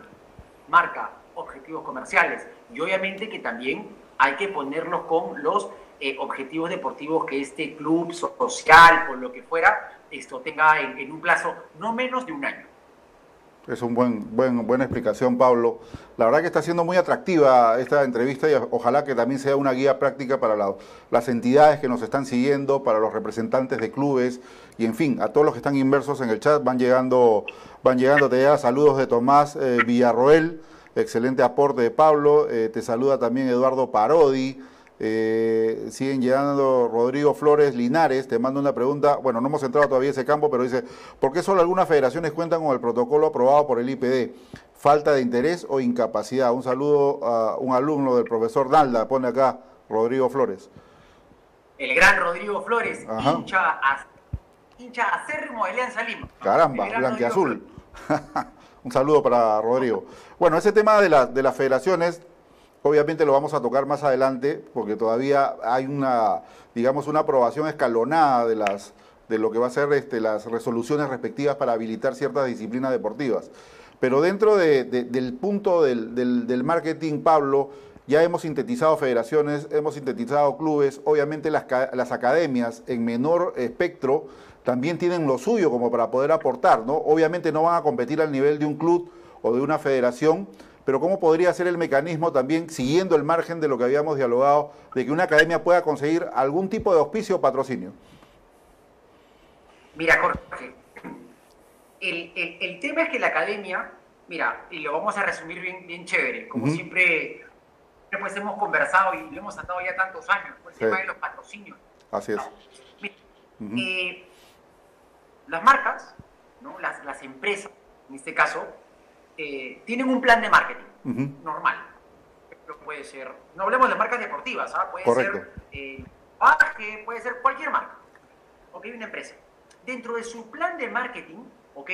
marca, objetivos comerciales. Y obviamente que también hay que ponerlos con los eh, objetivos deportivos que este club social o lo que fuera, esto tenga en un plazo no menos de un año. Es una buen, buen, buena explicación, Pablo. La verdad que está siendo muy atractiva esta entrevista y ojalá que también sea una guía práctica para las entidades que nos están siguiendo, para los representantes de clubes y, en fin, a todos los que están inversos en el chat. Van llegando, van llegando, te saludos de Tomás eh, Villarroel, excelente aporte de Pablo. Eh, te saluda también Eduardo Parodi. Eh, siguen llegando Rodrigo Flores Linares, te mando una pregunta, bueno, no hemos entrado todavía a ese campo, pero dice, ¿por qué solo algunas federaciones cuentan con el protocolo aprobado por el IPD? ¿Falta de interés o incapacidad? Un saludo a un alumno del profesor Nalda, pone acá Rodrigo Flores. El gran Rodrigo Flores, hincha, hincha acérrimo de Alianza Lima. Caramba, blanqueazul. un saludo para Rodrigo. Bueno, ese tema de, de las federaciones Obviamente lo vamos a tocar más adelante porque todavía hay una, digamos, una aprobación escalonada de las de lo que va a ser este, las resoluciones respectivas para habilitar ciertas disciplinas deportivas. Pero dentro del punto del, marketing, Pablo, ya hemos sintetizado federaciones, hemos sintetizado clubes, obviamente las, las academias en menor espectro también tienen lo suyo como para poder aportar, ¿no? Obviamente no van a competir al nivel de un club o de una federación, pero ¿cómo podría ser el mecanismo también, siguiendo el margen de lo que habíamos dialogado, de que una academia pueda conseguir algún tipo de auspicio o patrocinio? Mira, Jorge, el, tema es que la academia, mira, y lo vamos a resumir bien, bien chévere, como siempre pues hemos conversado y lo hemos tratado ya tantos años, por el tema de los patrocinios. Así es. Eh, las marcas, ¿no? las, las empresas, en este caso, eh, tienen un plan de marketing normal. Puede ser, no hablemos de marcas deportivas, ¿ah? puede ser eh, puede ser cualquier marca. ¿Ok? Una empresa. Dentro de su plan de marketing, ¿ok?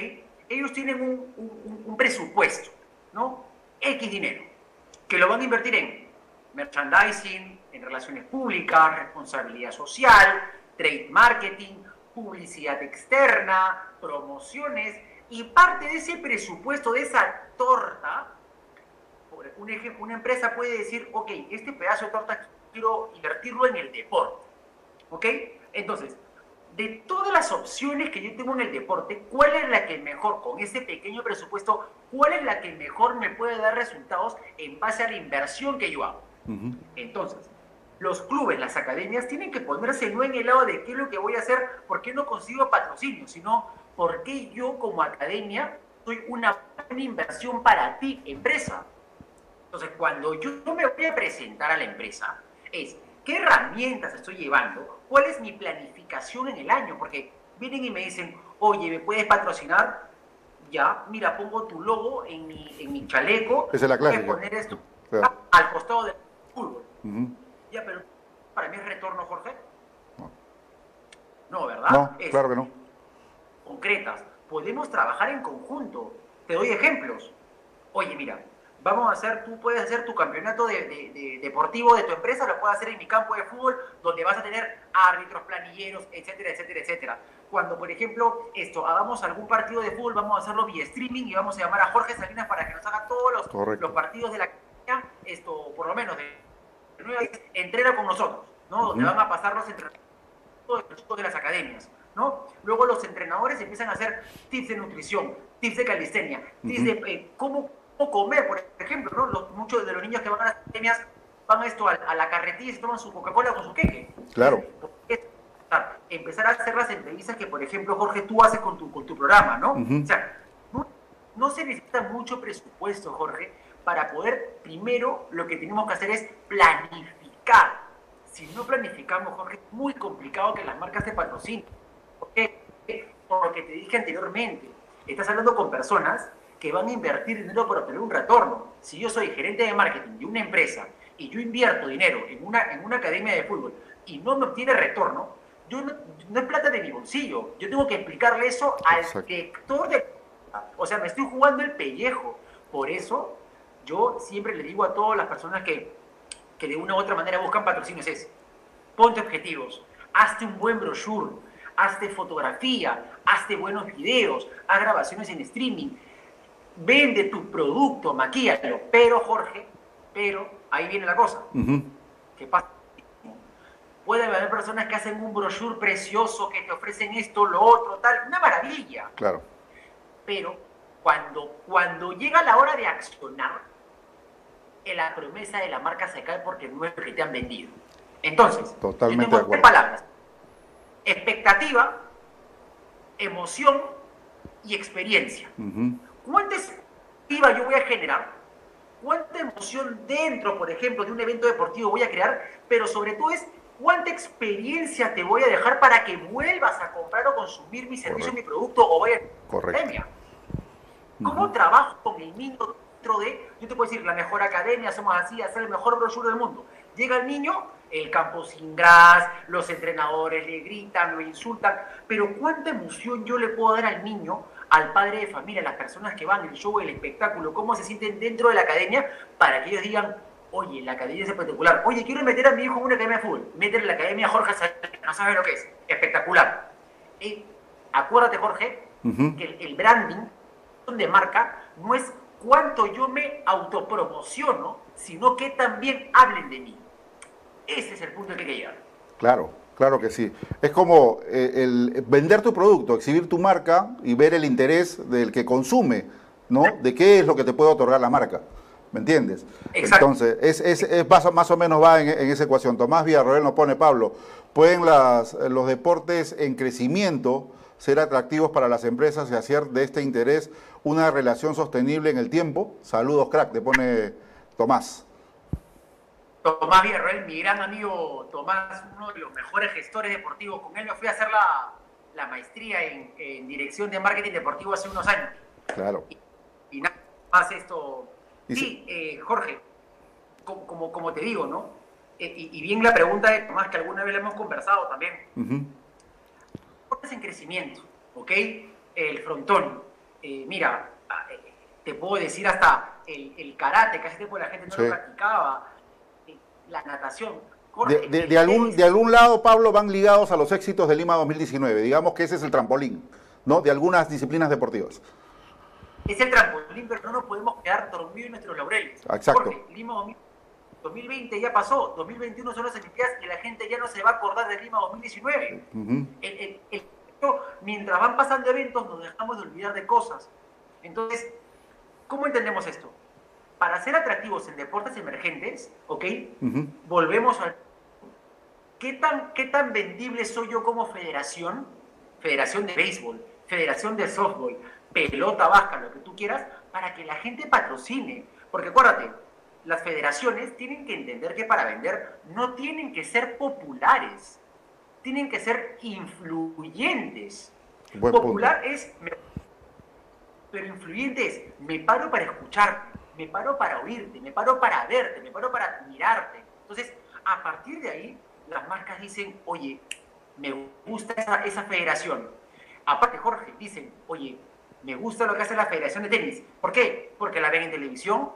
Ellos tienen un, presupuesto, ¿no? X dinero, que lo van a invertir en merchandising, en relaciones públicas, responsabilidad social, trade marketing, publicidad externa, promociones, y parte de ese presupuesto, de esa torta, un ejemplo, una empresa puede decir, ok, este pedazo de torta quiero invertirlo en el deporte. ¿Ok? Entonces, de todas las opciones que yo tengo en el deporte, ¿cuál es la que mejor, con ese pequeño presupuesto, cuál es la que mejor me puede dar resultados en base a la inversión que yo hago? Entonces, los clubes, las academias, tienen que ponerse no en el lado de qué es lo que voy a hacer, por qué no consigo patrocinio, sino ¿por qué yo como academia soy una buena inversión para ti, empresa? Entonces, cuando yo me voy a presentar a la empresa, es qué herramientas estoy llevando, cuál es mi planificación en el año, porque vienen y me dicen, oye, ¿me puedes patrocinar? Ya, mira, pongo tu logo en mi, en mi chaleco. Esa es la clase. poner esto al costado del fútbol. Ya, pero para mí es retorno, Jorge. No, no ¿verdad? No, claro que no concretas. Podemos trabajar en conjunto. Te doy ejemplos. Oye, mira, vamos a hacer, tú puedes hacer tu campeonato de, deportivo de tu empresa, lo puedes hacer en mi campo de fútbol, donde vas a tener árbitros, planilleros, etcétera, etcétera, etcétera. Cuando, por ejemplo, esto, hagamos algún partido de fútbol, vamos a hacerlo vía streaming y vamos a llamar a Jorge Salinas para que nos haga todos los, los partidos de la esto, por lo menos de, entrena con nosotros, ¿no? Donde van a pasar los entrenamientos de las academias. ¿No? Luego los entrenadores empiezan a hacer tips de nutrición, tips de calistenia, tips de eh, cómo, comer, por ejemplo, ¿no? muchos de los niños que van a las academias van a esto, a, la carretilla y se toman su Coca-Cola con su queque. Claro. Empezar a hacer las entrevistas que, por ejemplo, Jorge, tú haces con tu, con tu programa, ¿no? O sea, no, se necesita mucho presupuesto, Jorge, para poder, primero, lo que tenemos que hacer es planificar. Si no planificamos, Jorge, es muy complicado que las marcas te patrocinen por lo que te dije anteriormente, estás hablando con personas que van a invertir dinero para obtener un retorno. Si yo soy gerente de marketing de una empresa y yo invierto dinero en una, en una academia de fútbol y no me obtiene retorno, yo no, es plata de mi bolsillo. Yo tengo que explicarle eso al director de... O sea, me estoy jugando el pellejo. Por eso yo siempre le digo a todas las personas que, que de una u otra manera buscan patrocinios es, ponte objetivos, hazte un buen brochure, hazte fotografía, hazte buenos videos, haz grabaciones en streaming, vende tu producto, maquíalo. Pero, Jorge, pero ahí viene la cosa. ¿Qué pasa? Puede haber personas que hacen un brochure precioso, que te ofrecen esto, lo otro, tal, una maravilla. Claro. Pero cuando, cuando llega la hora de accionar, la promesa de la marca se cae porque no es lo que te han vendido. Entonces, Totalmente tengo tres palabras. Expectativa, emoción y experiencia. ¿Cuánta expectativa yo voy a generar? ¿Cuánta emoción dentro, por ejemplo, de un evento deportivo voy a crear? Pero sobre todo es cuánta experiencia te voy a dejar para que vuelvas a comprar o consumir mi servicio, mi producto o vaya a academia. ¿Cómo trabajo con el niño dentro de, yo te puedo decir, la mejor academia, somos así, hacer el mejor brochure del mundo? Llega el niño, el campo sin gras, los entrenadores le gritan, lo insultan, pero ¿cuánta emoción yo le puedo dar al niño, al padre de familia, a las personas que van, el show, el espectáculo, cómo se sienten dentro de la academia, para que ellos digan, oye, la academia es espectacular, oye, quiero meter a mi hijo en una academia de fútbol, meter en la academia Jorge no sabes lo que es, espectacular. Y acuérdate, Jorge, que el branding de marca no es cuánto yo me autopromociono, sino que también hablen de mí. Ese es el punto que hay que llegar. Claro, claro que sí. Es como eh, el vender tu producto, exhibir tu marca y ver el interés del que consume, ¿no? De qué es lo que te puede otorgar la marca. ¿Me entiendes? Exacto. Entonces, es, es, es más, o menos va en, esa ecuación. Tomás Villarroel nos pone, Pablo, ¿pueden las, los deportes en crecimiento ser atractivos para las empresas y hacer de este interés una relación sostenible en el tiempo? Saludos, crack, te pone Tomás. Tomás Villarroel, mi gran amigo Tomás, uno de los mejores gestores deportivos. Con él me fui a hacer la, maestría en, dirección de marketing deportivo hace unos años. Claro. Y, nada más esto. Sí, eh, Jorge, como, como, te digo, ¿no? Eh, y, bien la pregunta de Tomás, que alguna vez le hemos conversado también. Uh en crecimiento, ¿ok? El frontón. Eh, mira, te puedo decir hasta el, karate, casi tiempo la gente no lo practicaba la natación. de, algún, de algún lado, Pablo, van ligados a los éxitos de Lima 2019. Digamos que ese es el trampolín, ¿no? De algunas disciplinas deportivas. Es el trampolín, pero no nos podemos quedar dormidos en nuestros laureles. Exacto. Porque Lima 2020 ya pasó, 2021 son las Olimpiadas y la gente ya no se va a acordar de Lima 2019. mientras van pasando eventos, nos dejamos de olvidar de cosas. Entonces, ¿cómo entendemos esto? Para ser atractivos en deportes emergentes, ¿ok? Volvemos a... ¿Qué tan, ¿Qué tan vendible soy yo como federación? Federación de béisbol, federación de softball, pelota vasca, lo que tú quieras, para que la gente patrocine. Porque acuérdate, las federaciones tienen que entender que para vender no tienen que ser populares, tienen que ser influyentes. Popular es, pero influyente es, me paro para escucharte me paro para oírte, me paro para verte, me paro para admirarte. Entonces, a partir de ahí, las marcas dicen, oye, me gusta esa, federación. Aparte, Jorge, dicen, oye, me gusta lo que hace la Federación de Tenis. ¿Por qué? Porque la ven en televisión,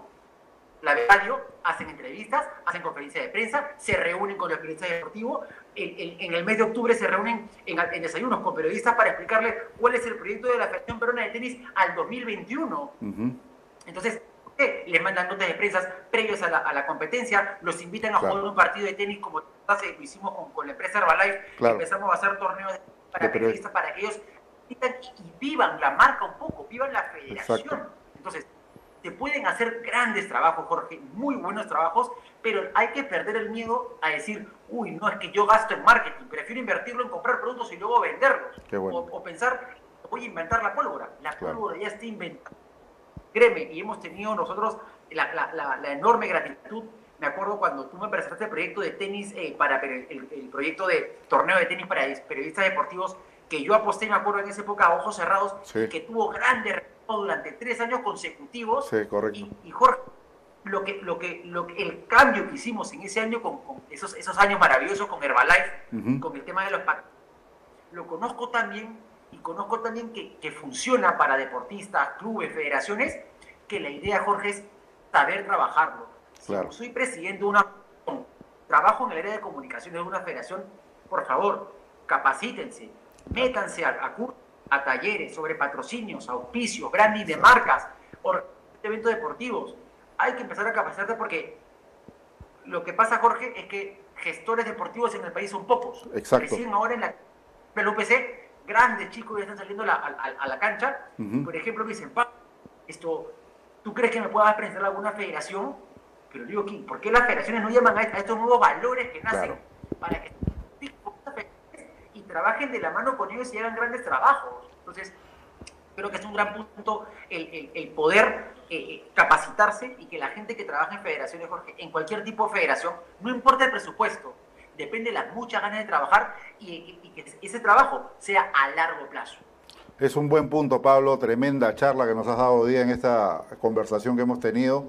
la ven en radio, hacen entrevistas, hacen conferencias de prensa, se reúnen con los periodistas deportivos. En, el mes de octubre se reúnen en, desayunos con periodistas para explicarles cuál es el proyecto de la Federación Peruana de Tenis al 2021. Entonces, les mandan notas de prensa previos a la, competencia, los invitan a jugar un partido de tenis como lo hicimos con, la empresa Herbalife, empezamos a hacer torneos para periodistas. para que ellos y, vivan la marca un poco, vivan la federación. Entonces, se pueden hacer grandes trabajos, Jorge, muy buenos trabajos, pero hay que perder el miedo a decir, uy, no es que yo gasto en marketing, prefiero invertirlo en comprar productos y luego venderlos. O, pensar, voy a inventar la pólvora. La pólvora ya está inventada Créeme, y hemos tenido nosotros la, enorme gratitud. Me acuerdo cuando tú me presentaste el proyecto de tenis, eh, para el, proyecto de torneo de tenis para periodistas deportivos, que yo aposté, me acuerdo en esa época, a ojos cerrados, que tuvo grandes resultados durante tres años consecutivos. Sí, correcto. Y, Jorge, lo que, lo que, lo que, el cambio que hicimos en ese año, con, esos, esos años maravillosos con Herbalife, con el tema de los lo conozco también y conozco también que, que, funciona para deportistas, clubes, federaciones, que la idea, Jorge, es saber trabajarlo. Si soy presidente de una trabajo en el área de comunicaciones de una federación, por favor, capacítense, métanse a, a, talleres sobre patrocinios, auspicios, branding de marcas, eventos deportivos. Hay que empezar a capacitarse porque lo que pasa, Jorge, es que gestores deportivos en el país son pocos. Exacto. Recién ahora en la, UPC grandes chicos ya están saliendo a la, cancha. Por ejemplo, me dicen, esto, ¿tú crees que me puedas presentar alguna federación? Pero digo, ¿por qué las federaciones no llaman a estos nuevos valores que nacen para que y trabajen de la mano con ellos y hagan grandes trabajos? Entonces, creo que es un gran punto el, poder eh, eh, capacitarse y que la gente que trabaja en federaciones, Jorge, en cualquier tipo de federación, no importa el presupuesto, depende de las muchas ganas de trabajar y, que ese trabajo sea a largo plazo. Es un buen punto, Pablo, tremenda charla que nos has dado hoy día en esta conversación que hemos tenido.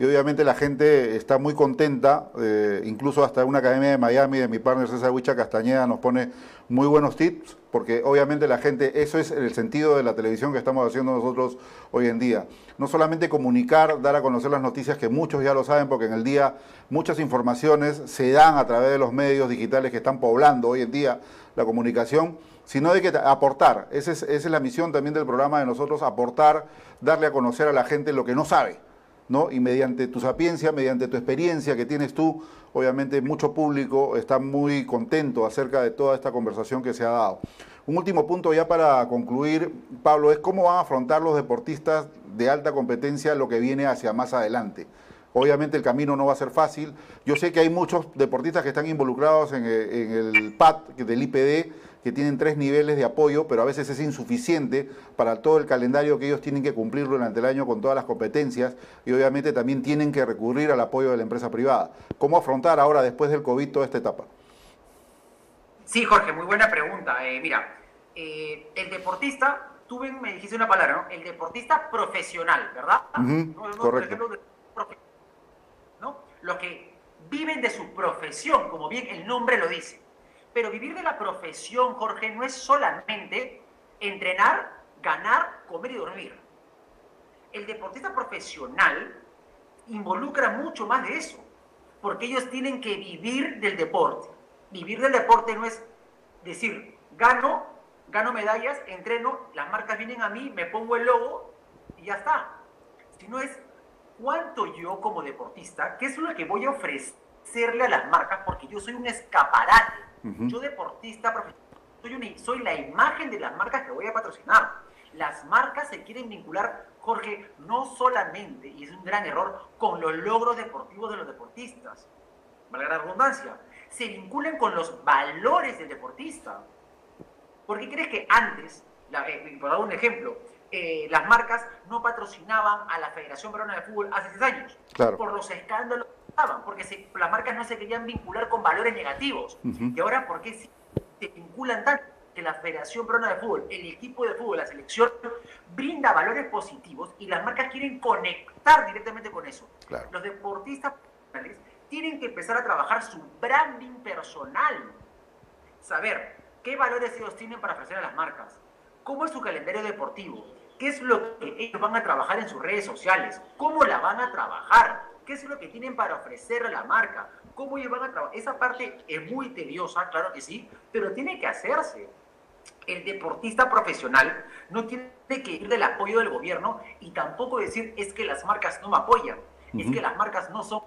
Y obviamente la gente está muy contenta, eh, incluso hasta una academia de Miami de mi partner César Huicha Castañeda nos pone muy buenos tips, porque obviamente la gente, eso es el sentido de la televisión que estamos haciendo nosotros hoy en día. No solamente comunicar, dar a conocer las noticias, que muchos ya lo saben, porque en el día muchas informaciones se dan a través de los medios digitales que están poblando hoy en día la comunicación, sino de que aportar. Esa es, esa es la misión también del programa de nosotros, aportar, darle a conocer a la gente lo que no sabe. ¿No? Y mediante tu sapiencia, mediante tu experiencia que tienes tú, obviamente mucho público está muy contento acerca de toda esta conversación que se ha dado. Un último punto ya para concluir, Pablo, es cómo van a afrontar los deportistas de alta competencia lo que viene hacia más adelante. Obviamente el camino no va a ser fácil. Yo sé que hay muchos deportistas que están involucrados en el, PAT del IPD, que tienen tres niveles de apoyo, pero a veces es insuficiente para todo el calendario que ellos tienen que cumplir durante el año con todas las competencias y obviamente también tienen que recurrir al apoyo de la empresa privada. ¿Cómo afrontar ahora, después del COVID, toda esta etapa? Sí, Jorge, muy buena pregunta. Eh, mira, eh, el deportista, tú me dijiste una palabra, ¿no? El deportista profesional, ¿verdad? correcto. ¿no? Los que viven de su profesión, como bien el nombre lo dice. Pero vivir de la profesión, Jorge, no es solamente entrenar, ganar, comer y dormir. El deportista profesional involucra mucho más de eso, porque ellos tienen que vivir del deporte. Vivir del deporte no es decir, gano, gano medallas, entreno, las marcas vienen a mí, me pongo el logo y ya está. Sino es cuánto yo como deportista, qué es lo que voy a ofrecerle a las marcas, porque yo soy un escaparate. Yo deportista profesional, soy, la imagen de las marcas que voy a patrocinar. Las marcas se quieren vincular, Jorge, no solamente, y es un gran error, con los logros deportivos de los deportistas, valga la redundancia, se vinculan con los valores del deportista. ¿Por qué crees que antes, la, eh, por dar un ejemplo, eh, las marcas no patrocinaban a la Federación Peruana de Fútbol hace seis años. Por los escándalos que estaban, porque las marcas no se querían vincular con valores negativos. Y ahora, ¿por qué se vinculan tanto? Que la Federación Peruana de Fútbol, el equipo de fútbol, la selección, brinda valores positivos y las marcas quieren conectar directamente con eso. Los deportistas tienen que empezar a trabajar su branding personal. Saber qué valores ellos tienen para ofrecer a las marcas. ¿Cómo es su calendario deportivo? Qué es lo que ellos van a trabajar en sus redes sociales, cómo la van a trabajar, qué es lo que tienen para ofrecer a la marca, cómo ellos van a trabajar. Esa parte es muy tediosa, claro que sí, pero tiene que hacerse. El deportista profesional no tiene que ir del apoyo del gobierno y tampoco decir es que las marcas no me apoyan, es que las marcas no son,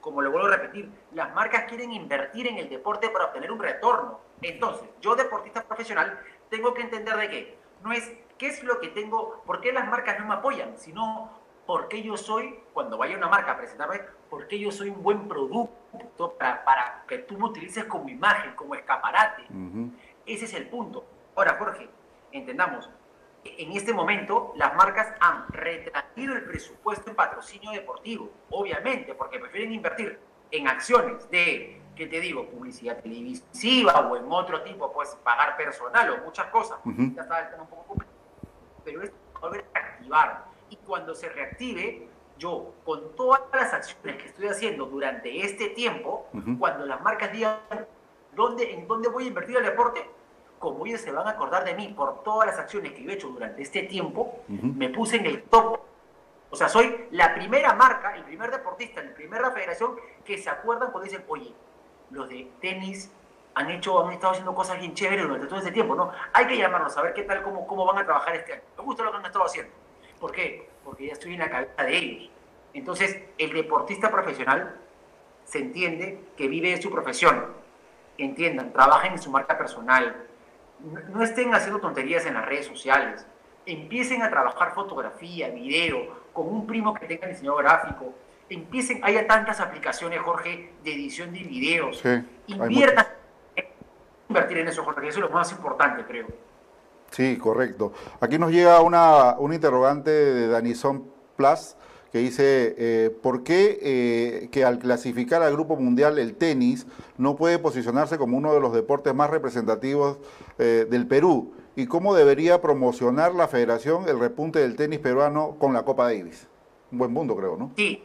como lo vuelvo a repetir, las marcas quieren invertir en el deporte para obtener un retorno. Entonces, yo deportista profesional tengo que entender de qué. No es ¿Qué es lo que tengo? ¿Por qué las marcas no me apoyan? Sino, ¿por qué yo soy, cuando vaya una marca a presentarme, por qué yo soy un buen producto para, que tú me utilices como imagen, como escaparate? Ese es el punto. Ahora, Jorge, entendamos, en este momento las marcas han retraído el presupuesto en patrocinio deportivo, obviamente, porque prefieren invertir en acciones de, ¿qué te digo?, publicidad televisiva o en otro tipo, pues pagar personal o muchas cosas. Ya está el tema un poco complicado pero es volver a activar. Y cuando se reactive, yo, con todas las acciones que estoy haciendo durante este tiempo, cuando las marcas digan ¿dónde, en dónde voy a invertir el deporte, como ellos se van a acordar de mí por todas las acciones que yo he hecho durante este tiempo, me puse en el top. O sea, soy la primera marca, el primer deportista, la primera federación que se acuerdan cuando dicen, oye, los de tenis han hecho, han estado haciendo cosas bien chéveres durante todo este tiempo, ¿no? Hay que llamarlos a ver qué tal, cómo, cómo van a trabajar este año. Me gusta lo que han estado haciendo. ¿Por qué? Porque ya estoy en la cabeza de ellos. Entonces, el deportista profesional se entiende que vive de su profesión. Entiendan, trabajen en su marca personal. No, estén haciendo tonterías en las redes sociales. empiecen a trabajar fotografía, video, con un primo que tenga diseñador gráfico, empiecen, haya tantas aplicaciones, Jorge, de edición de videos, Sí, inviertan, invertir en eso, Jorge, eso es lo más importante, creo. Sí, correcto. Aquí nos llega una, una interrogante de Danison Plus que dice, eh, ¿por qué eh, que al clasificar al Grupo Mundial el tenis no puede posicionarse como uno de los deportes más representativos eh, del Perú? ¿Y cómo debería promocionar la federación el repunte del tenis peruano con la Copa Davis? Un buen punto, creo, ¿no? Sí,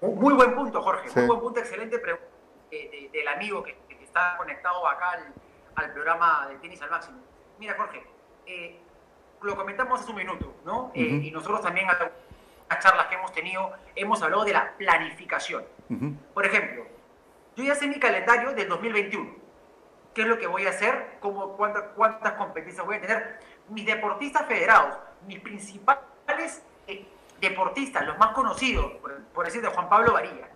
muy buen punto, Jorge, Sí. muy buen punto, excelente pregunta de- de- del amigo que está conectado acá al, al programa del tenis al máximo. Mira, Jorge, eh, lo comentamos hace un minuto, ¿no? Eh, y nosotros también, en las charlas que hemos tenido, hemos hablado de la planificación. Por ejemplo, yo ya sé mi calendario del 2021. ¿Qué es lo que voy a hacer? ¿Cómo, cuántas, ¿Cuántas competencias voy a tener? Mis deportistas federados, mis principales eh, deportistas, los más conocidos, por, por decir de Juan Pablo Varilla.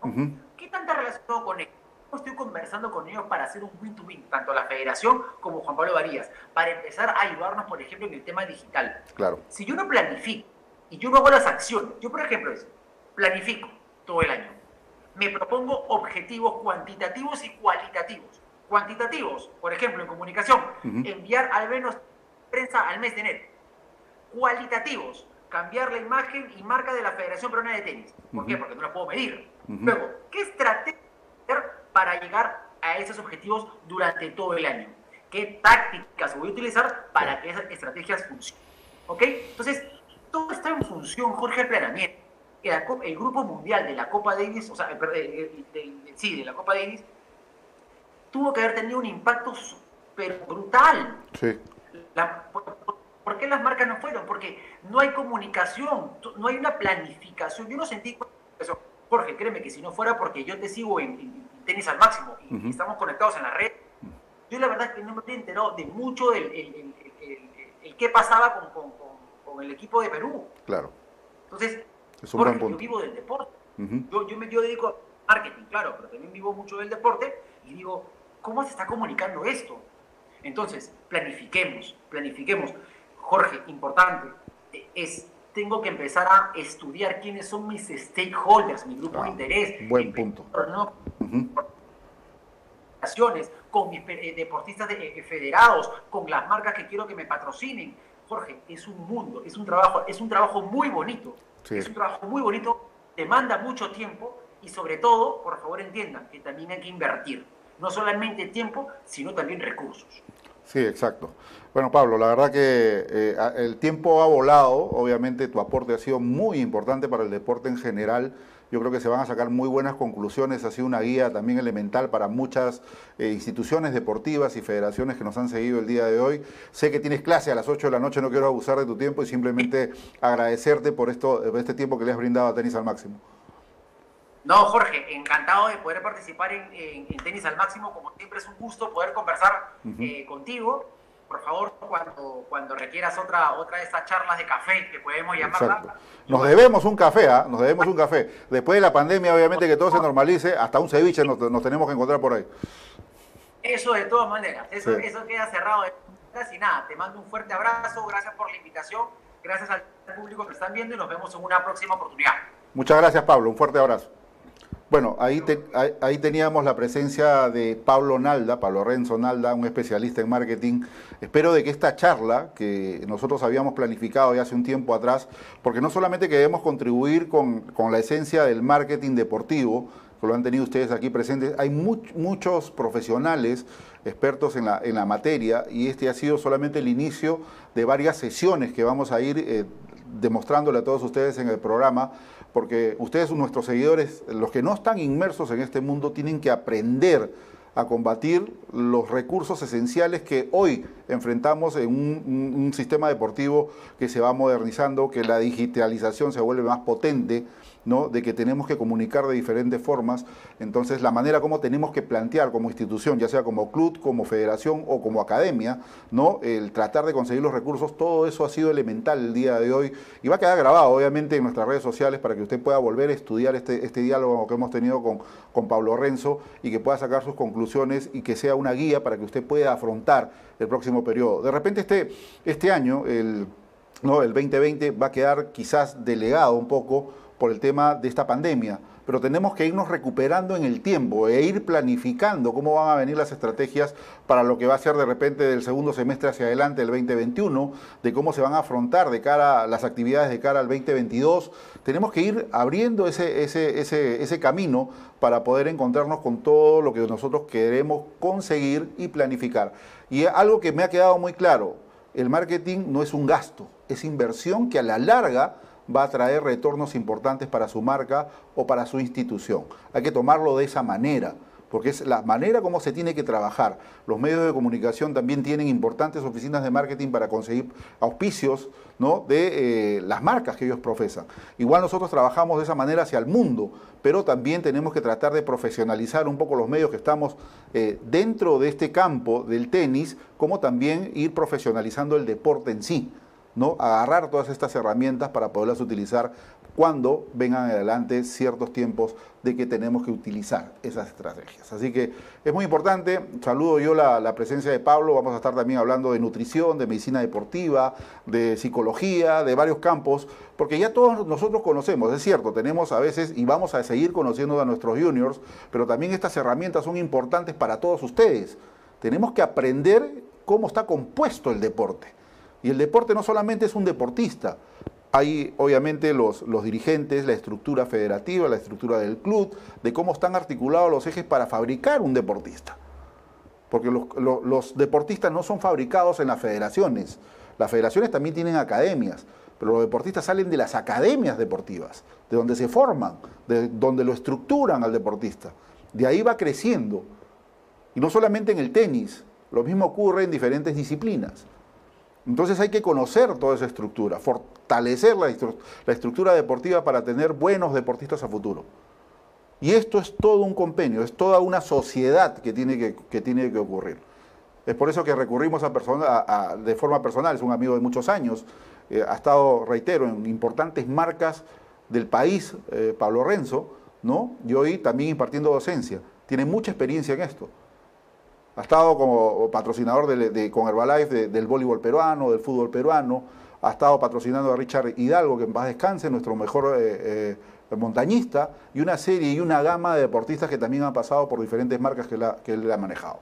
¿Qué tanta relación tengo con ellos? Estoy conversando con ellos para hacer un win-to-win, tanto la federación como Juan Pablo Varillas, para empezar a ayudarnos, por ejemplo, en el tema digital. Claro. Si yo no planifico y yo no hago las acciones, yo por ejemplo es, planifico todo el año, me propongo objetivos cuantitativos y cualitativos. Cuantitativos, por ejemplo, en comunicación, enviar al menos prensa al mes de enero. Cualitativos, cambiar la imagen y marca de la Federación Peruana de Tenis. ¿Por qué? Porque no la puedo medir. Luego, ¿qué estrategia para llegar a esos objetivos durante todo el año? ¿Qué tácticas voy a utilizar para que esas estrategias funcionen? ¿Ok? Entonces, todo está en función, Jorge, del planeamiento. Co- El grupo mundial de la Copa Davis, o sea, eh, perdón, eh, del- del- sí, de la Copa Davis, tuvo que haber tenido un impacto súper brutal. Sí. La- por, por- ¿por qué las marcas no fueron? Porque no hay comunicación, no hay una planificación. Yo no sentí eso. Jorge, créeme que si no fuera porque yo te sigo en, en tenis al máximo y Ujú. estamos conectados en la red, yo la verdad es que no me había enterado de mucho el, el- el- el- qué pasaba con, con- con- con el equipo de Perú. Claro. Entonces, Es un yo vivo del deporte. Ujú. Yo, yo me yo dedico a marketing, claro, pero también vivo mucho del deporte y digo, ¿cómo se está comunicando esto? Entonces, planifiquemos, planifiquemos. Jorge, importante, es, tengo que empezar a estudiar quiénes son mis stakeholders, mi grupo Ah, de interés. buen punto. ¿no? Relaciones, con mis eh, deportistas de- eh, federados, con las marcas que quiero que me patrocinen. Jorge, es un mundo, es un trabajo, es un trabajo muy bonito. Sí. Es un trabajo muy bonito, demanda mucho tiempo y sobre todo, por favor entiendan que también hay que invertir. No solamente tiempo, sino también recursos. Sí, exacto. Bueno, Pablo, la verdad que eh, el tiempo ha volado, obviamente tu aporte ha sido muy importante para el deporte en general. Yo creo que se van a sacar muy buenas conclusiones, ha sido una guía también elemental para muchas eh, instituciones deportivas y federaciones que nos han seguido el día de hoy. Sé que tienes clase a las 8 de la noche, no quiero abusar de tu tiempo y simplemente agradecerte por esto, por este tiempo que le has brindado a Tenis al Máximo. No, Jorge, encantado de poder participar en, en- en Tenis al Máximo. Como siempre es un gusto poder conversar eh, contigo. Por favor, cuando, cuando requieras otra, otra de estas charlas de café, que podemos llamarla. Exacto. Nos debemos un café, ¿ah? Nos debemos un café. Después de la pandemia, obviamente, que todo se normalice, hasta un ceviche nos, nos tenemos que encontrar por ahí. Eso de todas maneras, eso, Sí. eso queda cerrado. Y nada, te mando un fuerte abrazo, gracias por la invitación, gracias al público que están viendo y nos vemos en una próxima oportunidad. Muchas gracias, Pablo. Un fuerte abrazo. Bueno, ahí, te- ahí, ahí teníamos la presencia de Pablo Nalda, Pablo Renzo Nalda, un especialista en marketing. Espero de que esta charla, que nosotros habíamos planificado ya hace un tiempo atrás, porque no solamente queremos contribuir con, con la esencia del marketing deportivo, que lo han tenido ustedes aquí presentes, hay much- muchos profesionales expertos en la, en la materia y este ha sido solamente el inicio de varias sesiones que vamos a ir eh, demostrándole a todos ustedes en el programa, porque ustedes, nuestros seguidores, los que no están inmersos en este mundo, tienen que aprender a combatir los recursos esenciales que hoy enfrentamos en un, sistema deportivo que se va modernizando, que la digitalización se vuelve más potente, ¿no? de que tenemos que comunicar de diferentes formas. Entonces, la manera como tenemos que plantear como institución, ya sea como club, como federación o como academia, ¿no? el tratar de conseguir los recursos, todo eso ha sido elemental el día de hoy y va a quedar grabado, obviamente, en nuestras redes sociales para que usted pueda volver a estudiar este, este diálogo que hemos tenido con, con Pablo Renzo y que pueda sacar sus conclusiones y que sea una guía para que usted pueda afrontar el próximo periodo. De repente, este, este año, el ¿no? el 2020 va a quedar quizás delegado un poco por el tema de esta pandemia pero tenemos que irnos recuperando en el tiempo e ir planificando cómo van a venir las estrategias para lo que va a ser de repente del segundo semestre hacia adelante, el 2021, de cómo se van a afrontar de cara las actividades de cara al 2022. Tenemos que ir abriendo ese, ese, ese camino para poder encontrarnos con todo lo que nosotros queremos conseguir y planificar. Y algo que me ha quedado muy claro, el marketing no es un gasto, es inversión que a la larga va a traer retornos importantes para su marca o para su institución. Hay que tomarlo de esa manera, porque es la manera como se tiene que trabajar. Los medios de comunicación también tienen importantes oficinas de marketing para conseguir auspicios ¿no? de eh, las marcas que ellos profesan. Igual nosotros trabajamos de esa manera hacia el mundo, pero también tenemos que tratar de profesionalizar un poco los medios que estamos eh, dentro de este campo del tenis, como también ir profesionalizando el deporte en sí. ¿No? agarrar todas estas herramientas para poderlas utilizar cuando vengan adelante ciertos tiempos de que tenemos que utilizar esas estrategias. Así que es muy importante, saludo yo la, presencia de Pablo, vamos a estar también hablando de nutrición, de medicina deportiva, de psicología, de varios campos, porque ya todos nosotros conocemos, es cierto, tenemos a veces y vamos a seguir conociendo a nuestros juniors, pero también estas herramientas son importantes para todos ustedes. Tenemos que aprender cómo está compuesto el deporte y el deporte no solamente es un deportista, hay obviamente los, dirigentes, la estructura federativa, la estructura del club, de cómo están articulados los ejes para fabricar un deportista. Porque los, deportistas no son fabricados en las federaciones. Las federaciones también tienen academias, pero los deportistas salen de las academias deportivas, de donde se forman, de donde lo estructuran al deportista. De ahí va creciendo. Y no solamente en el tenis, lo mismo ocurre en diferentes disciplinas. Entonces hay que conocer toda esa estructura, fortalecer la, estructura deportiva para tener buenos deportistas a futuro. Y esto es todo un compendio, es toda una sociedad que tiene que, tiene que ocurrir. Es por eso que recurrimos a, persona, de forma personal, es un amigo de muchos años, eh, ha estado, reitero, en importantes marcas del país, eh, Pablo Renzo, ¿no? y hoy también impartiendo docencia. Tiene mucha experiencia en esto. Ha estado como patrocinador de, con Herbalife del voleibol peruano, del fútbol peruano. Ha estado patrocinando a Richard Hidalgo, que en paz descanse, nuestro mejor eh, eh, montañista, y una serie y una gama de deportistas que también han pasado por diferentes marcas que, que él ha manejado.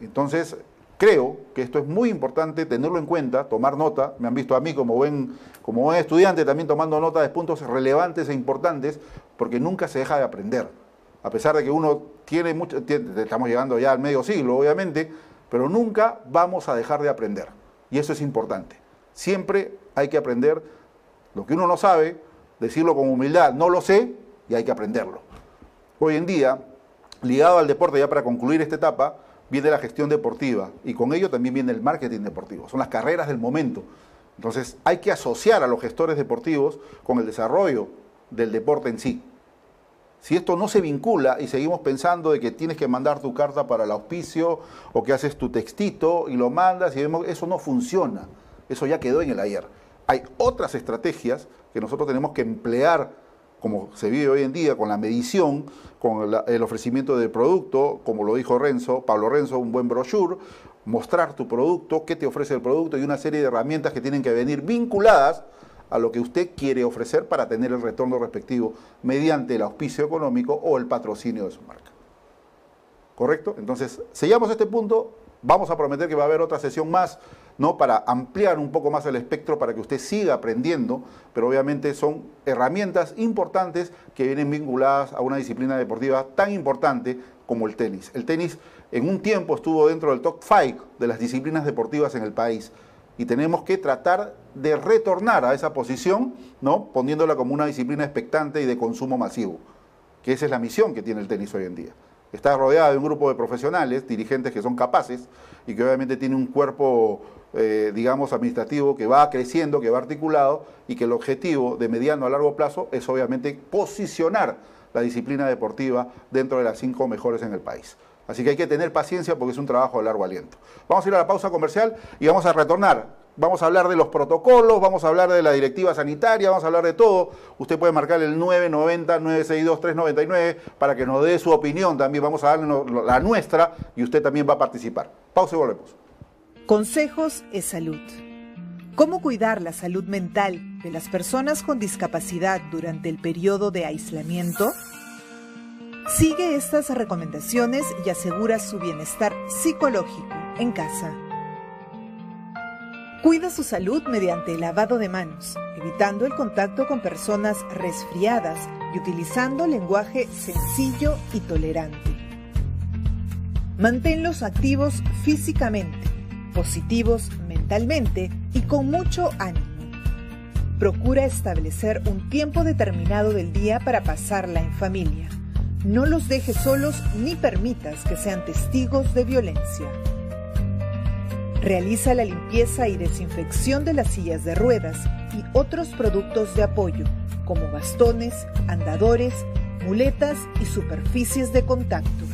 Entonces, creo que esto es muy importante tenerlo en cuenta, tomar nota. Me han visto a mí como buen, como buen estudiante también tomando nota de puntos relevantes e importantes, porque nunca se deja de aprender a pesar de que uno tiene mucho, estamos llegando ya al medio siglo, obviamente, pero nunca vamos a dejar de aprender. Y eso es importante. Siempre hay que aprender lo que uno no sabe, decirlo con humildad, no lo sé, y hay que aprenderlo. Hoy en día, ligado al deporte, ya para concluir esta etapa, viene la gestión deportiva y con ello también viene el marketing deportivo. Son las carreras del momento. Entonces hay que asociar a los gestores deportivos con el desarrollo del deporte en sí. Si esto no se vincula y seguimos pensando de que tienes que mandar tu carta para el auspicio o que haces tu textito y lo mandas vemos, eso no funciona. Eso ya quedó en el ayer. Hay otras estrategias que nosotros tenemos que emplear como se vive hoy en día, con la medición, con el ofrecimiento del producto, como lo dijo Renzo, Pablo Renzo, un buen brochure, mostrar tu producto, qué te ofrece el producto y una serie de herramientas que tienen que venir vinculadas a lo que usted quiere ofrecer para tener el retorno respectivo mediante el auspicio económico o el patrocinio de su marca. ¿Correcto? Entonces, sellamos este punto, vamos a prometer que va a haber otra sesión más, ¿no? Para ampliar un poco más el espectro para que usted siga aprendiendo, pero obviamente son herramientas importantes que vienen vinculadas a una disciplina deportiva tan importante como el tenis. El tenis en un tiempo estuvo dentro del top 5 de las disciplinas deportivas en el país y tenemos que tratar de retornar a esa posición, ¿no? poniéndola como una disciplina expectante y de consumo masivo, que esa es la misión que tiene el tenis hoy en día. Está rodeada de un grupo de profesionales, dirigentes que son capaces y que obviamente tiene un cuerpo, eh, digamos, administrativo que va creciendo, que va articulado y que el objetivo de mediano a largo plazo es obviamente posicionar la disciplina deportiva dentro de las cinco mejores en el país. Así que hay que tener paciencia porque es un trabajo de largo aliento. Vamos a ir a la pausa comercial y vamos a retornar. Vamos a hablar de los protocolos, vamos a hablar de la directiva sanitaria, vamos a hablar de todo. Usted puede marcar el 990-962-399 para que nos dé su opinión también. Vamos a darle la nuestra y usted también va a participar. Pausa y volvemos. Consejos es salud. ¿Cómo cuidar la salud mental de las personas con discapacidad durante el periodo de aislamiento? Sigue estas recomendaciones y asegura su bienestar psicológico en casa. Cuida su salud mediante el lavado de manos, evitando el contacto con personas resfriadas y utilizando lenguaje sencillo y tolerante. Manténlos activos físicamente, positivos mentalmente y con mucho ánimo. Procura establecer un tiempo determinado del día para pasarla en familia. No los dejes solos ni permitas que sean testigos de violencia. Realiza la limpieza y desinfección de las sillas de ruedas y otros productos de apoyo, como bastones, andadores, muletas y superficies de contacto.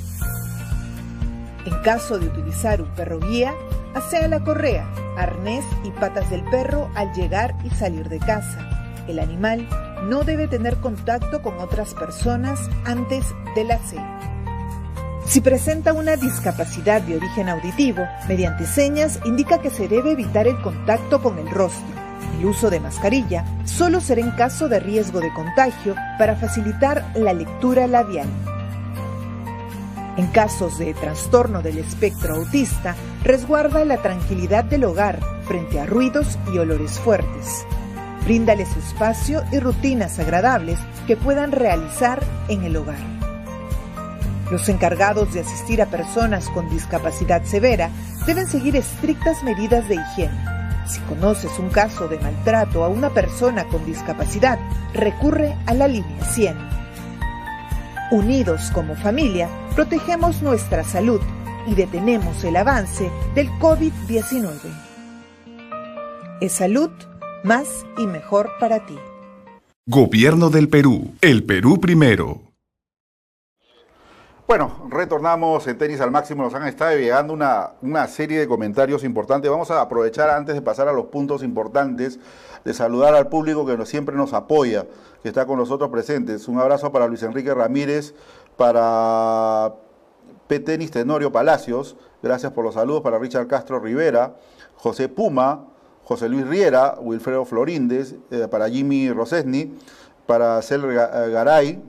En caso de utilizar un perro guía, asea la correa, arnés y patas del perro al llegar y salir de casa. El animal no debe tener contacto con otras personas antes del aseo. Si presenta una discapacidad de origen auditivo, mediante señas indica que se debe evitar el contacto con el rostro. El uso de mascarilla solo será en caso de riesgo de contagio para facilitar la lectura labial. En casos de trastorno del espectro autista, resguarda la tranquilidad del hogar frente a ruidos y olores fuertes. Bríndales espacio y rutinas agradables que puedan realizar en el hogar. Los encargados de asistir a personas con discapacidad severa deben seguir estrictas medidas de higiene. Si conoces un caso de maltrato a una persona con discapacidad, recurre a la línea 100. Unidos como familia, protegemos nuestra salud y detenemos el avance del COVID-19. Es salud más y mejor para ti. Gobierno del Perú. El Perú primero. Bueno, retornamos en tenis al máximo. Nos han estado llegando una, una, serie de comentarios importantes. Vamos a aprovechar antes de pasar a los puntos importantes de saludar al público que siempre nos apoya, que está con nosotros presentes. Un abrazo para Luis Enrique Ramírez, para P. Tenis Tenorio Palacios. Gracias por los saludos para Richard Castro Rivera, José Puma, José Luis Riera, Wilfredo Floríndez, eh, para Jimmy Rosesni, para Cel Garay,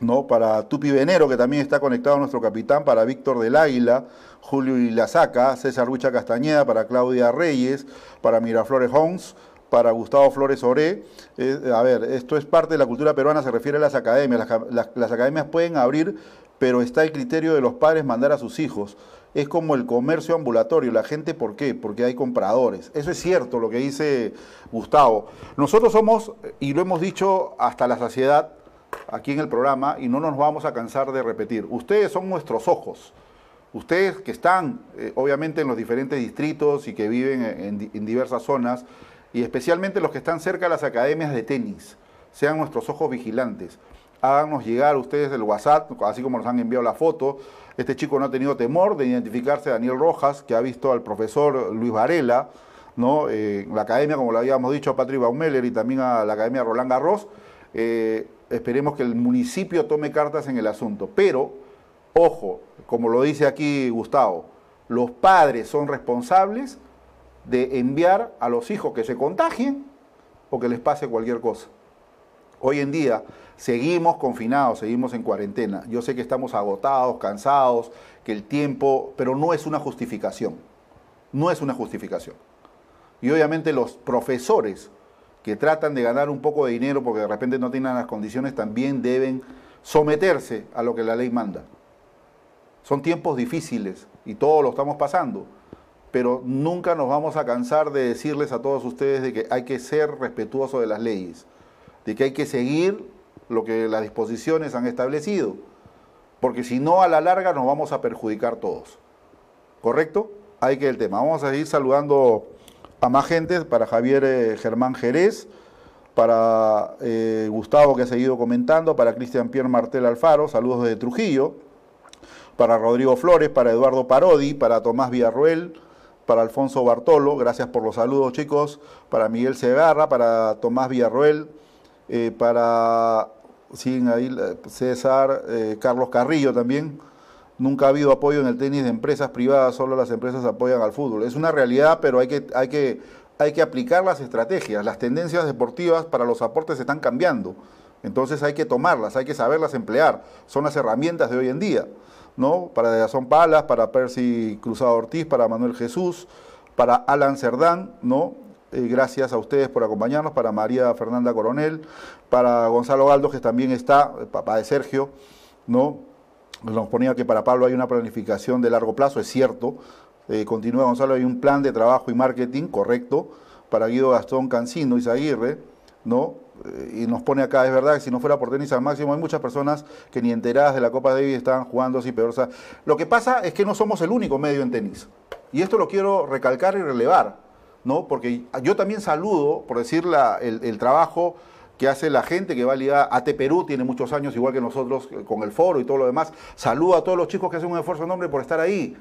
¿no? para Tupi Venero, que también está conectado a nuestro capitán, para Víctor del Águila, Julio Ilazaca, César Huicha Castañeda, para Claudia Reyes, para Miraflores Homes, para Gustavo Flores Oré. Eh, a ver, esto es parte de la cultura peruana, se refiere a las academias. Las, las, academias pueden abrir, pero está el criterio de los padres mandar a sus hijos. Es como el comercio ambulatorio. La gente, ¿por qué? Porque hay compradores. Eso es cierto lo que dice Gustavo. Nosotros somos, y lo hemos dicho hasta la saciedad, aquí en el programa y no nos vamos a cansar de repetir. Ustedes son nuestros ojos. Ustedes que están eh, obviamente en los diferentes distritos y que viven en, en, diversas zonas y especialmente los que están cerca de las academias de tenis, sean nuestros ojos vigilantes. Háganos llegar ustedes el WhatsApp, así como nos han enviado la foto. Este chico no ha tenido temor de identificarse Daniel Rojas, que ha visto al profesor Luis Varela, ¿no? Eh, la academia, como lo habíamos dicho, a Patrick Baumeller y también a la academia Roland Garros. Eh, esperemos que el municipio tome cartas en el asunto. Pero, ojo, como lo dice aquí Gustavo, los padres son responsables de enviar a los hijos que se contagien o que les pase cualquier cosa. Hoy en día seguimos confinados, seguimos en cuarentena. Yo sé que estamos agotados, cansados, que el tiempo, pero no es una justificación. No es una justificación. Y obviamente los profesores que tratan de ganar un poco de dinero porque de repente no tienen las condiciones, también deben someterse a lo que la ley manda. Son tiempos difíciles y todos lo estamos pasando, pero nunca nos vamos a cansar de decirles a todos ustedes de que hay que ser respetuoso de las leyes, de que hay que seguir lo que las disposiciones han establecido, porque si no a la larga nos vamos a perjudicar todos. ¿Correcto? Hay que el tema. Vamos a seguir saludando a más gente, para Javier eh, Germán Jerez, para eh, Gustavo que ha seguido comentando, para Cristian Pierre Martel Alfaro, saludos desde Trujillo, para Rodrigo Flores, para Eduardo Parodi, para Tomás Villarruel, para Alfonso Bartolo, gracias por los saludos chicos, para Miguel Segarra, para Tomás Villarruel, eh, para ahí, César, Carlos Carrillo también, Nunca ha habido apoyo en el tenis de empresas privadas, solo las empresas apoyan al fútbol. Es una realidad, pero hay que, hay que hay que aplicar las estrategias. Las tendencias deportivas para los aportes están cambiando. Entonces hay que tomarlas, hay que saberlas emplear. Son las herramientas de hoy en día. ¿no? Para Jason Palas, para Percy Cruzado Ortiz, para Manuel Jesús, para Alan Cerdán, ¿no? Eh, gracias a ustedes por acompañarnos, para María Fernanda Coronel, para Gonzalo Galdo, que también está, papá de Sergio, ¿no? Nos ponía que para Pablo hay una planificación de largo plazo, es cierto. Eh, continúa Gonzalo, hay un plan de trabajo y marketing correcto para Guido Gastón Cancino y Zaguirre, ¿no? Eh, y nos pone acá, es verdad que si no fuera por tenis al máximo, hay muchas personas que ni enteradas de la Copa Davis estaban jugando así peor. lo que pasa es que no somos el único medio en tenis. Y esto lo quiero recalcar y relevar, ¿no? Porque yo también saludo, por decir, el, trabajo que hace la gente que va a ligar AT Perú, tiene muchos años, igual que nosotros, eh, con el foro y todo lo demás. Saludo a todos los chicos que hacen un esfuerzo enorme por estar ahí.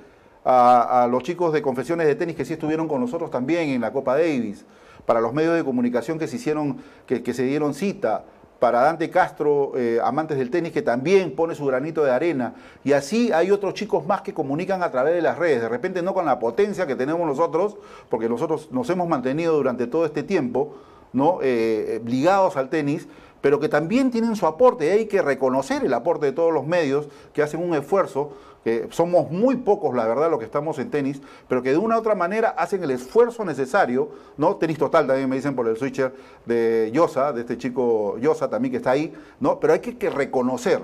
A, a los chicos de confesiones de tenis que sí estuvieron con nosotros también en la Copa Davis para los medios de comunicación que se hicieron, que, se dieron cita, para Dante Castro, eh, amantes del tenis, que también pone su granito de arena. Y así hay otros chicos más que comunican a través de las redes, de repente no con la potencia que tenemos nosotros, porque nosotros nos hemos mantenido durante todo este tiempo, ¿no? Eh, ligados al tenis, pero que también tienen su aporte. Y hay que reconocer el aporte de todos los medios que hacen un esfuerzo que somos muy pocos, la verdad, los que estamos en tenis, pero que de una u otra manera hacen el esfuerzo necesario, ¿no? Tenis total también me dicen por el switcher de Yosa, de este chico Yosa también que está ahí, ¿no? Pero hay que, reconocer.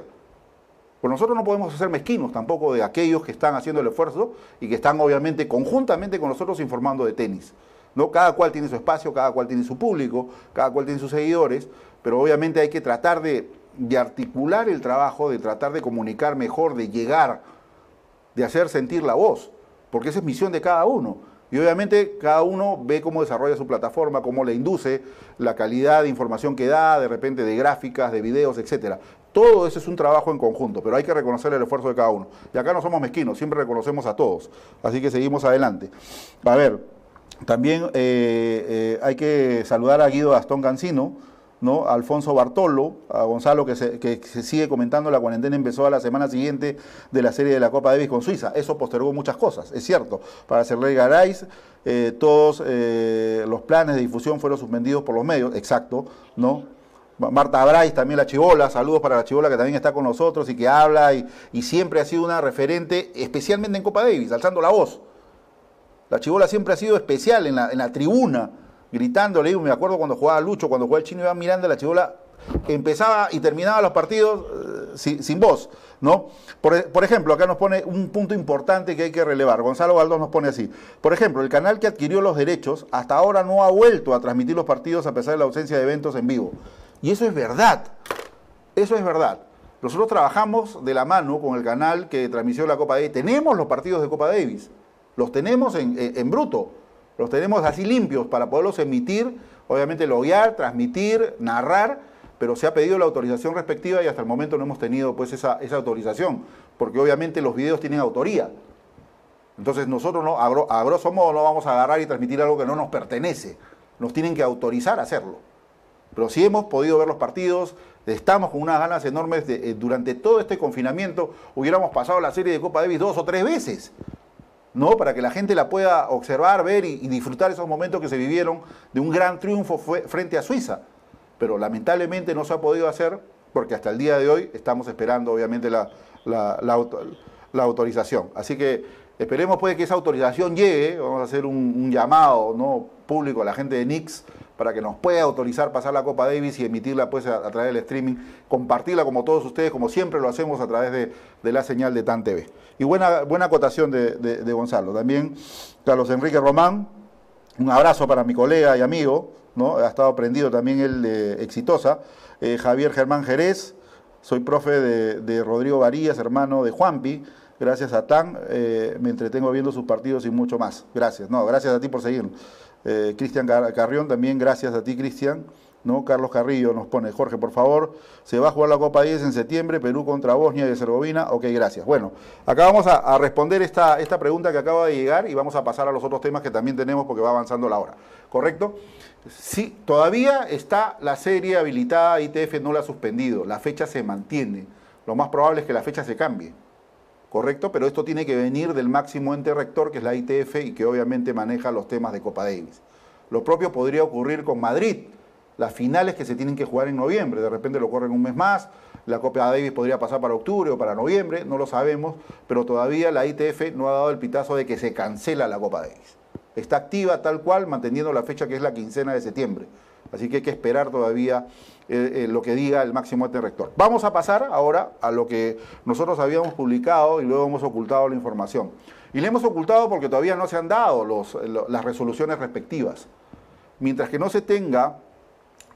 Pues nosotros no podemos ser mezquinos tampoco de aquellos que están haciendo el esfuerzo y que están obviamente conjuntamente con nosotros informando de tenis. ¿No? Cada cual tiene su espacio, cada cual tiene su público, cada cual tiene sus seguidores, pero obviamente hay que tratar de, de articular el trabajo, de tratar de comunicar mejor, de llegar de hacer sentir la voz, porque esa es misión de cada uno. Y obviamente cada uno ve cómo desarrolla su plataforma, cómo le induce, la calidad de información que da, de repente de gráficas, de videos, etcétera. Todo eso es un trabajo en conjunto, pero hay que reconocer el esfuerzo de cada uno. Y acá no somos mezquinos, siempre reconocemos a todos. Así que seguimos adelante. A ver, también eh, eh, hay que saludar a Guido Gastón Cancino, ¿no? Alfonso Bartolo, a Gonzalo que se, que se, sigue comentando, la cuarentena empezó a la semana siguiente de la serie de la Copa Davis con Suiza. Eso postergó muchas cosas, es cierto. Para Serley Garay, eh, todos eh, los planes de difusión fueron suspendidos por los medios, exacto, ¿no? Marta Brais, también la Chivola, saludos para la Chivola que también está con nosotros y que habla y, y siempre ha sido una referente, especialmente en Copa Davis, alzando la voz. La Chivola siempre ha sido especial en la, en la tribuna gritando, le digo, me acuerdo cuando jugaba Lucho, cuando jugaba el chino Iván Miranda, la chivola empezaba y terminaba los partidos eh, sin, voz, ¿no? Por, ejemplo, acá nos pone un punto importante que hay que relevar. Gonzalo Galdós nos pone así. Por ejemplo, el canal que adquirió los derechos hasta ahora no ha vuelto a transmitir los partidos a pesar de la ausencia de eventos en vivo. Y eso es verdad. Eso es verdad. Nosotros trabajamos de la mano con el canal que transmitió la Copa Davis. Tenemos los partidos de Copa Davis. Los tenemos en, en bruto los tenemos así limpios para poderlos emitir, obviamente loguear, transmitir, narrar, pero se ha pedido la autorización respectiva y hasta el momento no hemos tenido pues esa, autorización, porque obviamente los videos tienen autoría. Entonces nosotros no, a, grosso modo no vamos a agarrar y transmitir algo que no nos pertenece, nos tienen que autorizar a hacerlo. Pero sí hemos podido ver los partidos, estamos con unas ganas enormes de, eh, durante todo este confinamiento, hubiéramos pasado la serie de Copa Davis dos o tres veces. ¿No? Para que la gente la pueda observar, ver y, disfrutar esos momentos que se vivieron de un gran triunfo frente a Suiza. Pero lamentablemente no se ha podido hacer porque hasta el día de hoy estamos esperando obviamente la, autorización. Así que esperemos pues que esa autorización llegue, vamos a hacer un, llamado ¿no? público a la gente de Nix para que nos pueda autorizar pasar la Copa Davis y emitirla pues a, través del streaming, compartirla como todos ustedes, como siempre lo hacemos a través de, la señal de TAN TV. Y buena, buena acotación de, Gonzalo. También Carlos Enrique Román, un abrazo para mi colega y amigo, ¿no? ha estado aprendido también él de Exitosa. Eh, Javier Germán Jerez, soy profe de, Rodrigo Varías, hermano de Juanpi. Gracias a TAN, eh, me entretengo viendo sus partidos y mucho más. Gracias, no, gracias a ti por seguirnos. Eh, Cristian Carrión, también gracias a ti, Cristian. ¿no? Carlos Carrillo nos pone, Jorge, por favor, se va a jugar la Copa 10 en septiembre, Perú contra Bosnia y Herzegovina. Ok, gracias. Bueno, acá vamos a, responder esta, esta pregunta que acaba de llegar y vamos a pasar a los otros temas que también tenemos porque va avanzando la hora. ¿Correcto? Sí, todavía está la serie habilitada, ITF no la ha suspendido, la fecha se mantiene. Lo más probable es que la fecha se cambie. ¿Correcto? Pero esto tiene que venir del máximo ente rector, que es la ITF, y que obviamente maneja los temas de Copa Davis. Lo propio podría ocurrir con Madrid. Las finales que se tienen que jugar en noviembre, de repente lo corren un mes más, la Copa Davis podría pasar para octubre o para noviembre, no lo sabemos, pero todavía la ITF no ha dado el pitazo de que se cancela la Copa Davis. Está activa tal cual, manteniendo la fecha que es la quincena de septiembre. Así que hay que esperar todavía eh, eh, lo que diga el máximo ente rector. Vamos a pasar ahora a lo que nosotros habíamos publicado y luego hemos ocultado la información. Y le hemos ocultado porque todavía no se han dado las resoluciones respectivas. Mientras que no se tenga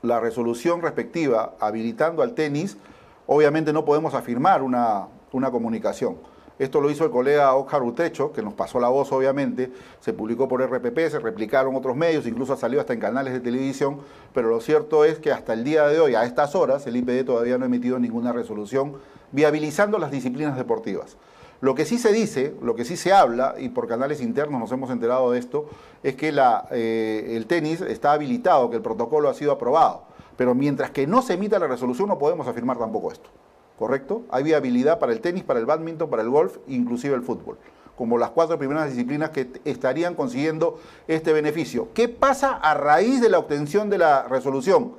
la resolución respectiva habilitando al tenis, obviamente no podemos afirmar una, una comunicación. Esto lo hizo el colega Oscar Utecho, que nos pasó la voz obviamente, se publicó por RPP, se replicaron otros medios, incluso salió hasta en canales de televisión, pero lo cierto es que hasta el día de hoy, a estas horas, el IPD todavía no ha emitido ninguna resolución viabilizando las disciplinas deportivas. Lo que sí se dice, lo que sí se habla, y por canales internos nos hemos enterado de esto, es que eh, el tenis está habilitado, que el protocolo ha sido aprobado. Pero mientras que no se emita la resolución no podemos afirmar tampoco esto. ¿Correcto? Hay viabilidad para el tenis, para el badminton, para el golf, inclusive el fútbol, como las cuatro primeras disciplinas que estarían consiguiendo este beneficio. ¿Qué pasa a raíz de la obtención de la resolución?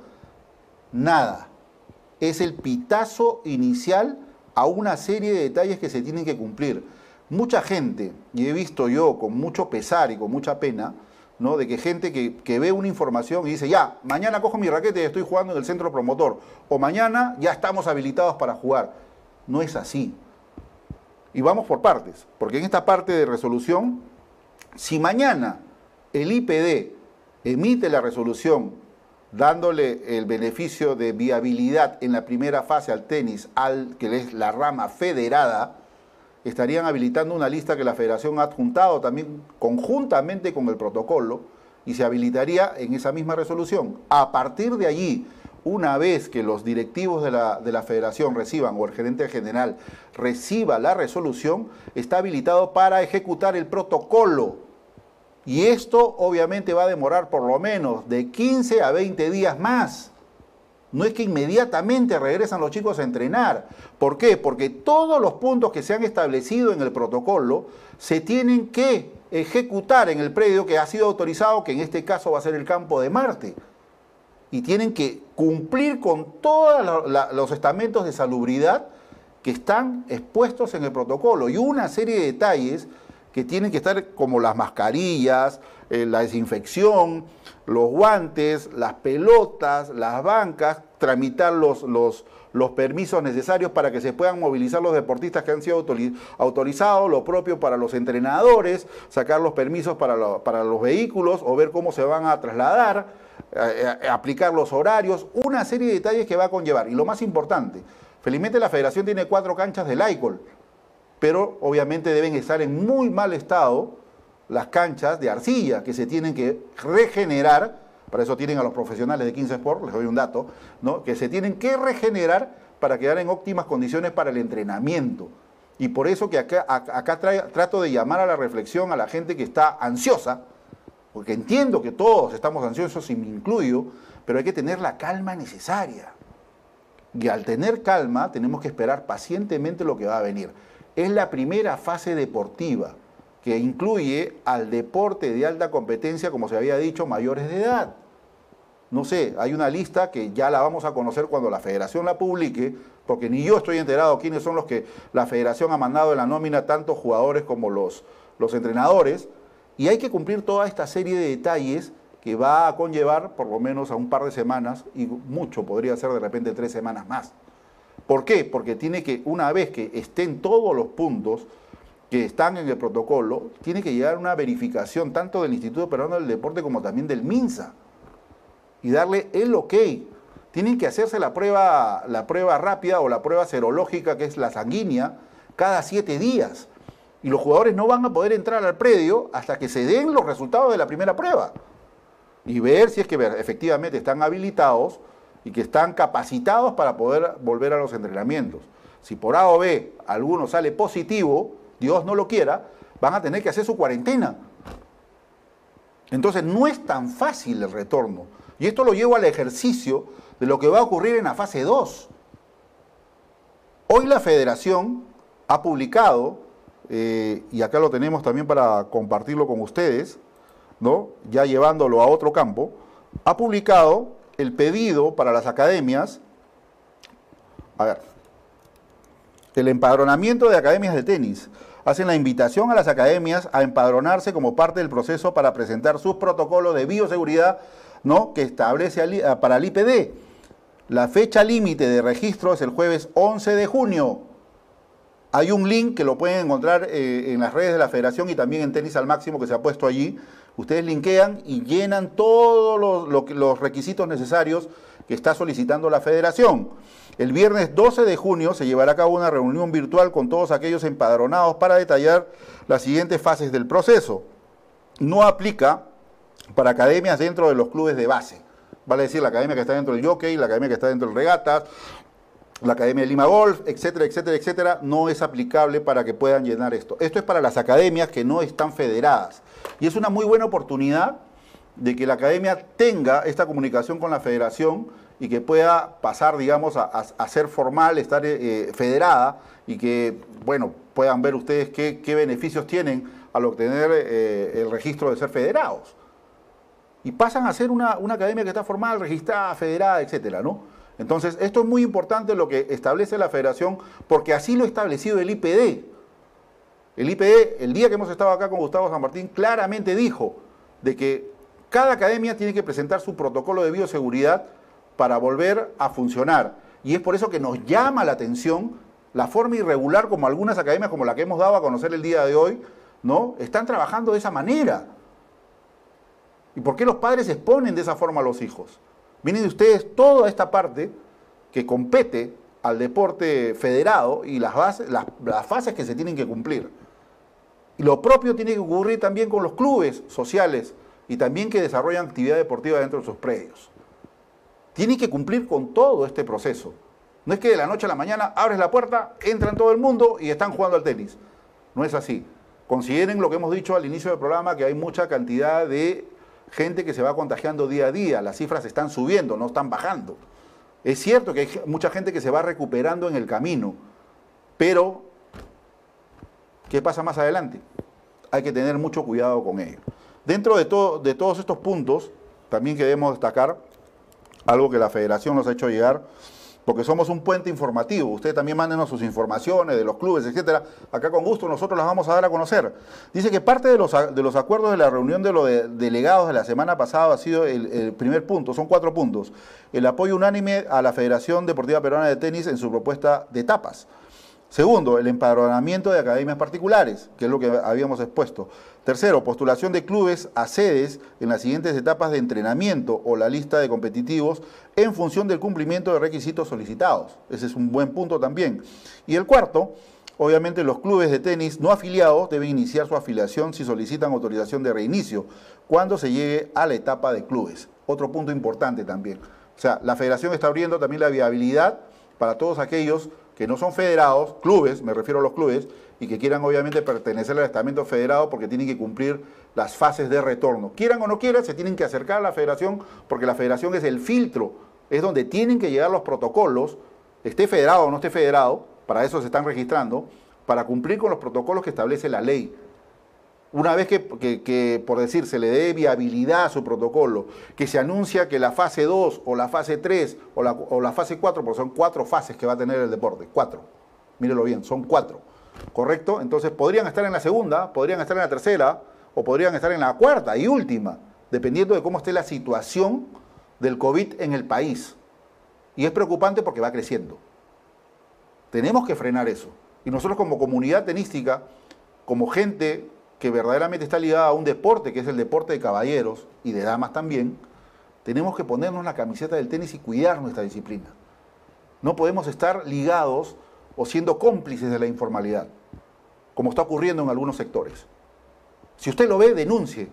Nada. Es el pitazo inicial a una serie de detalles que se tienen que cumplir. Mucha gente, y he visto yo con mucho pesar y con mucha pena, ¿no? de que gente que, ve una información y dice, ya, mañana cojo mi raquete y estoy jugando en el centro promotor, o mañana ya estamos habilitados para jugar. No es así. Y vamos por partes, porque en esta parte de resolución, si mañana el IPD emite la resolución dándole el beneficio de viabilidad en la primera fase al tenis, al que es la rama federada, estarían habilitando una lista que la federación ha adjuntado también conjuntamente con el protocolo y se habilitaría en esa misma resolución. A partir de allí, una vez que los directivos de la, de la, federación reciban o el gerente general reciba la resolución, está habilitado para ejecutar el protocolo. Y esto obviamente va a demorar por lo menos de 15 a 20 días más. No es que inmediatamente regresan los chicos a entrenar. ¿Por qué? Porque todos los puntos que se han establecido en el protocolo se tienen que ejecutar en el predio que ha sido autorizado, que en este caso va a ser el campo de Marte. Y tienen que cumplir con todos los estamentos de salubridad que están expuestos en el protocolo. Y una serie de detalles que tienen que estar como las mascarillas, eh, la desinfección, los guantes, las pelotas, las bancas, tramitar los, los, los, permisos necesarios para que se puedan movilizar los deportistas que han sido autorizados, lo propio para los entrenadores, sacar los permisos para, para los vehículos o ver cómo se van a trasladar, eh, eh, aplicar los horarios, una serie de detalles que va a conllevar. Y lo más importante, felizmente la federación tiene cuatro canchas de LICOL, pero obviamente deben estar en muy mal estado las canchas de arcilla que se tienen que regenerar, para eso tienen a los profesionales de 15 Sport, les doy un dato, ¿no? que se tienen que regenerar para quedar en óptimas condiciones para el entrenamiento. Y por eso que acá, acá trato de llamar a la reflexión a la gente que está ansiosa, porque entiendo que todos estamos ansiosos y me incluyo, pero hay que tener la calma necesaria. Y al tener calma tenemos que esperar pacientemente lo que va a venir. Es la primera fase deportiva que incluye al deporte de alta competencia, como se había dicho, mayores de edad. No sé, hay una lista que ya la vamos a conocer cuando la federación la publique, porque ni yo estoy enterado quiénes son los que la federación ha mandado en la nómina, tanto jugadores como los, los entrenadores, y hay que cumplir toda esta serie de detalles que va a conllevar por lo menos a un par de semanas, y mucho podría ser de repente tres semanas más. ¿Por qué? Porque tiene que, una vez que estén todos los puntos, que están en el protocolo, tiene que llegar una verificación tanto del Instituto Peruano del Deporte como también del MINSA y darle el ok. Tienen que hacerse la prueba, la prueba rápida o la prueba serológica, que es la sanguínea, cada siete días. Y los jugadores no van a poder entrar al predio hasta que se den los resultados de la primera prueba. Y ver si es que efectivamente están habilitados y que están capacitados para poder volver a los entrenamientos. Si por A o B alguno sale positivo, Dios no lo quiera, van a tener que hacer su cuarentena. Entonces no es tan fácil el retorno. Y esto lo llevo al ejercicio de lo que va a ocurrir en la fase 2. Hoy la federación ha publicado, eh, y acá lo tenemos también para compartirlo con ustedes, ¿no? ya llevándolo a otro campo, ha publicado el pedido para las academias, a ver, el empadronamiento de academias de tenis. Hacen la invitación a las academias a empadronarse como parte del proceso para presentar sus protocolos de bioseguridad ¿no? que establece para el IPD. La fecha límite de registro es el jueves 11 de junio. Hay un link que lo pueden encontrar eh, en las redes de la federación y también en Tenis al Máximo que se ha puesto allí. Ustedes linkean y llenan todos los requisitos necesarios que está solicitando la federación. El viernes 12 de junio se llevará a cabo una reunión virtual con todos aquellos empadronados para detallar las siguientes fases del proceso. No aplica para academias dentro de los clubes de base. Vale decir, la academia que está dentro del jockey, la academia que está dentro del regatas, la Academia de Lima Golf, etcétera, etcétera, etcétera, no es aplicable para que puedan llenar esto. Esto es para las academias que no están federadas. Y es una muy buena oportunidad de que la academia tenga esta comunicación con la federación y que pueda pasar, digamos, a, ser formal, estar eh, federada y que, bueno, puedan ver ustedes qué, beneficios tienen al obtener eh, el registro de ser federados. Y pasan a ser una, una, academia que está formal, registrada, federada, etcétera, ¿no? Entonces, esto es muy importante lo que establece la federación, porque así lo ha establecido el IPD. El IPD, el día que hemos estado acá con Gustavo San Martín, claramente dijo de que cada academia tiene que presentar su protocolo de bioseguridad para volver a funcionar. Y es por eso que nos llama la atención la forma irregular como algunas academias como la que hemos dado a conocer el día de hoy, ¿no? Están trabajando de esa manera. ¿Y por qué los padres exponen de esa forma a los hijos? Vienen de ustedes toda esta parte que compete al deporte federado y las, bases, las, las fases que se tienen que cumplir. Y lo propio tiene que ocurrir también con los clubes sociales y también que desarrollan actividad deportiva dentro de sus predios tiene que cumplir con todo este proceso. No es que de la noche a la mañana abres la puerta, entran todo el mundo y están jugando al tenis. No es así. Consideren lo que hemos dicho al inicio del programa, que hay mucha cantidad de gente que se va contagiando día a día. Las cifras están subiendo, no están bajando. Es cierto que hay mucha gente que se va recuperando en el camino, pero ¿qué pasa más adelante? Hay que tener mucho cuidado con ello. Dentro de, de todos estos puntos, también queremos destacar algo que la federación nos ha hecho llegar, porque somos un puente informativo. Ustedes también mándenos sus informaciones de los clubes, etcétera. Acá con gusto nosotros las vamos a dar a conocer. Dice que parte de los, de los acuerdos de la reunión de los delegados de la semana pasada ha sido el, el, primer punto, son cuatro puntos. El apoyo unánime a la Federación Deportiva Peruana de Tenis en su propuesta de etapas. Segundo, el empadronamiento de academias particulares, que es lo que habíamos expuesto. Tercero, postulación de clubes a sedes en las siguientes etapas de entrenamiento o la lista de competitivos en función del cumplimiento de requisitos solicitados. Ese es un buen punto también. Y el cuarto, obviamente los clubes de tenis no afiliados deben iniciar su afiliación si solicitan autorización de reinicio cuando se llegue a la etapa de clubes. Otro punto importante también. O sea, la federación está abriendo también la viabilidad para todos aquellos que no son federados, clubes, me refiero a los clubes, y que quieran obviamente pertenecer al estamento federado porque tienen que cumplir las fases de retorno. Quieran o no quieran, se tienen que acercar a la federación porque la federación es el filtro, es donde tienen que llegar los protocolos, esté federado o no esté federado, para eso se están registrando, para cumplir con los protocolos que establece la ley. Una vez que, por decir, se le dé viabilidad a su protocolo, que se anuncia que la fase 2 o la fase 3 o la, o la fase 4, porque son cuatro fases que va a tener el deporte, cuatro, mírelo bien, son cuatro, ¿correcto? Entonces podrían estar en la segunda, podrían estar en la tercera o podrían estar en la cuarta y última, dependiendo de cómo esté la situación del COVID en el país. Y es preocupante porque va creciendo. Tenemos que frenar eso. Y nosotros como comunidad tenística, como gente que verdaderamente está ligada a un deporte, que es el deporte de caballeros y de damas también, tenemos que ponernos la camiseta del tenis y cuidar nuestra disciplina. No podemos estar ligados o siendo cómplices de la informalidad, como está ocurriendo en algunos sectores. Si usted lo ve, denuncie.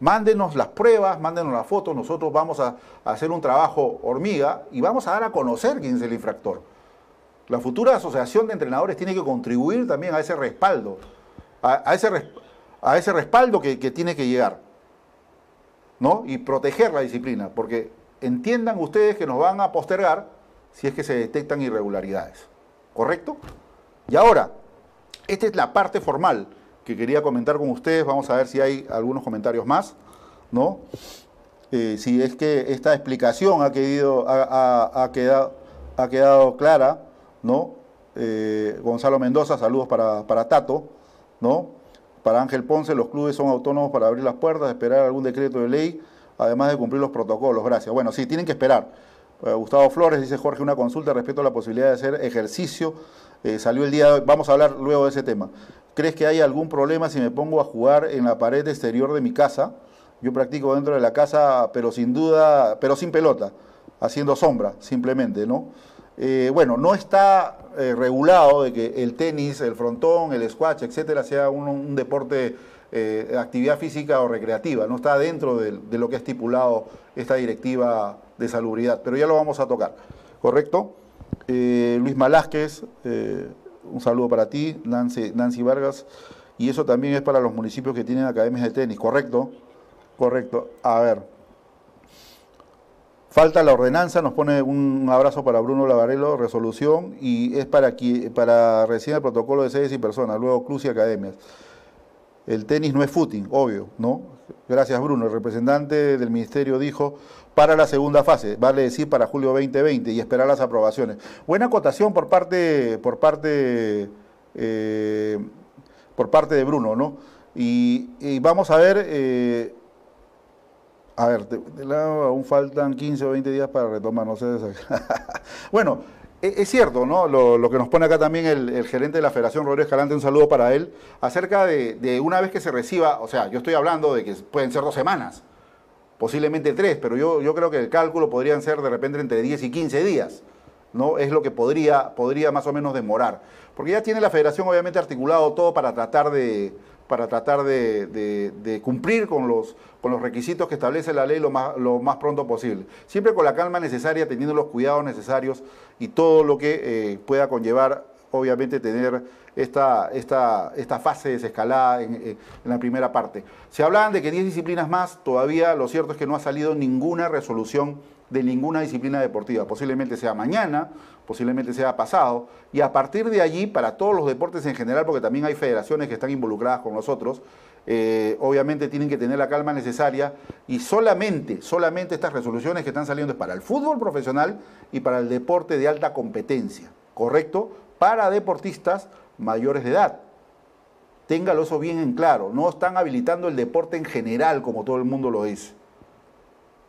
Mándenos las pruebas, mándenos las fotos, nosotros vamos a, hacer un trabajo hormiga y vamos a dar a conocer quién es el infractor. La futura asociación de entrenadores tiene que contribuir también a ese respaldo, a, ese, a ese respaldo que, tiene que llegar, ¿no? Y proteger la disciplina, porque entiendan ustedes que nos van a postergar si es que se detectan irregularidades, ¿correcto? Y ahora, esta es la parte formal que quería comentar con ustedes, vamos a ver si hay algunos comentarios más. ¿no? Eh, si es que esta explicación ha, quedado, clara, ¿no? Eh, Gonzalo Mendoza, saludos para, para Tato, ¿no? Para Ángel Ponce, los clubes son autónomos para abrir las puertas, esperar algún decreto de ley, además de cumplir los protocolos. Gracias. Bueno, sí, tienen que esperar. Eh, Gustavo Flores dice Jorge, una consulta respecto a la posibilidad de hacer ejercicio. Eh, salió el día de hoy, vamos a hablar luego de ese tema. ¿Crees que hay algún problema si me pongo a jugar en la pared exterior de mi casa? Yo practico dentro de la casa, pero sin duda, pero sin pelota, haciendo sombra, simplemente, ¿no? Eh, bueno, no está eh, regulado de que el tenis, el frontón, el squash, etcétera, sea un, deporte eh, actividad física o recreativa. No está dentro de, lo que ha estipulado esta directiva de salubridad, pero ya lo vamos a tocar. ¿Correcto? Luis Malásquez, un saludo para ti, Nancy, Nancy Vargas, y eso también es para los municipios que tienen academias de tenis, ¿correcto? Correcto. A ver. Falta la ordenanza, nos pone un abrazo para Bruno Lavarello, resolución, y es para, para recibir el protocolo de sedes y personas, luego Cruz y Academias. El tenis no es footing, obvio, ¿no? Gracias Bruno. El representante del ministerio dijo para la segunda fase, vale decir para julio 2020 y esperar las aprobaciones. Buena acotación por parte, por parte, eh, por parte de Bruno, ¿no? Y, vamos a ver... Eh, a ver, aún faltan 15 o 20 días para retomar, no sé. bueno, e, es, cierto, ¿no? Lo, que nos pone acá también el, gerente de la Federación, Rodríguez Escalante, un saludo para él, acerca de, una vez que se reciba, o sea, yo estoy hablando de que pueden ser dos semanas, posiblemente tres, pero yo, yo creo que el cálculo podrían ser de repente entre 10 y 15 días, ¿no? Es lo que podría, podría más o menos demorar. Porque ya tiene la Federación obviamente articulado todo para tratar de para tratar de, cumplir con los, con los requisitos que establece la ley lo más, lo más pronto posible. Siempre con la calma necesaria, teniendo los cuidados necesarios y todo lo que eh, pueda conllevar, obviamente, tener esta, esta, esta fase desescalada en, en, la primera parte. Se hablaban de que 10 disciplinas más, todavía lo cierto es que no ha salido ninguna resolución de ninguna disciplina deportiva. Posiblemente sea mañana, posiblemente sea pasado, y a partir de allí, para todos los deportes en general, porque también hay federaciones que están involucradas con nosotros, eh, obviamente tienen que tener la calma necesaria y solamente, solamente estas resoluciones que están saliendo es para el fútbol profesional y para el deporte de alta competencia, ¿correcto? Para deportistas mayores de edad. Téngalo eso bien en claro, no están habilitando el deporte en general como todo el mundo lo dice.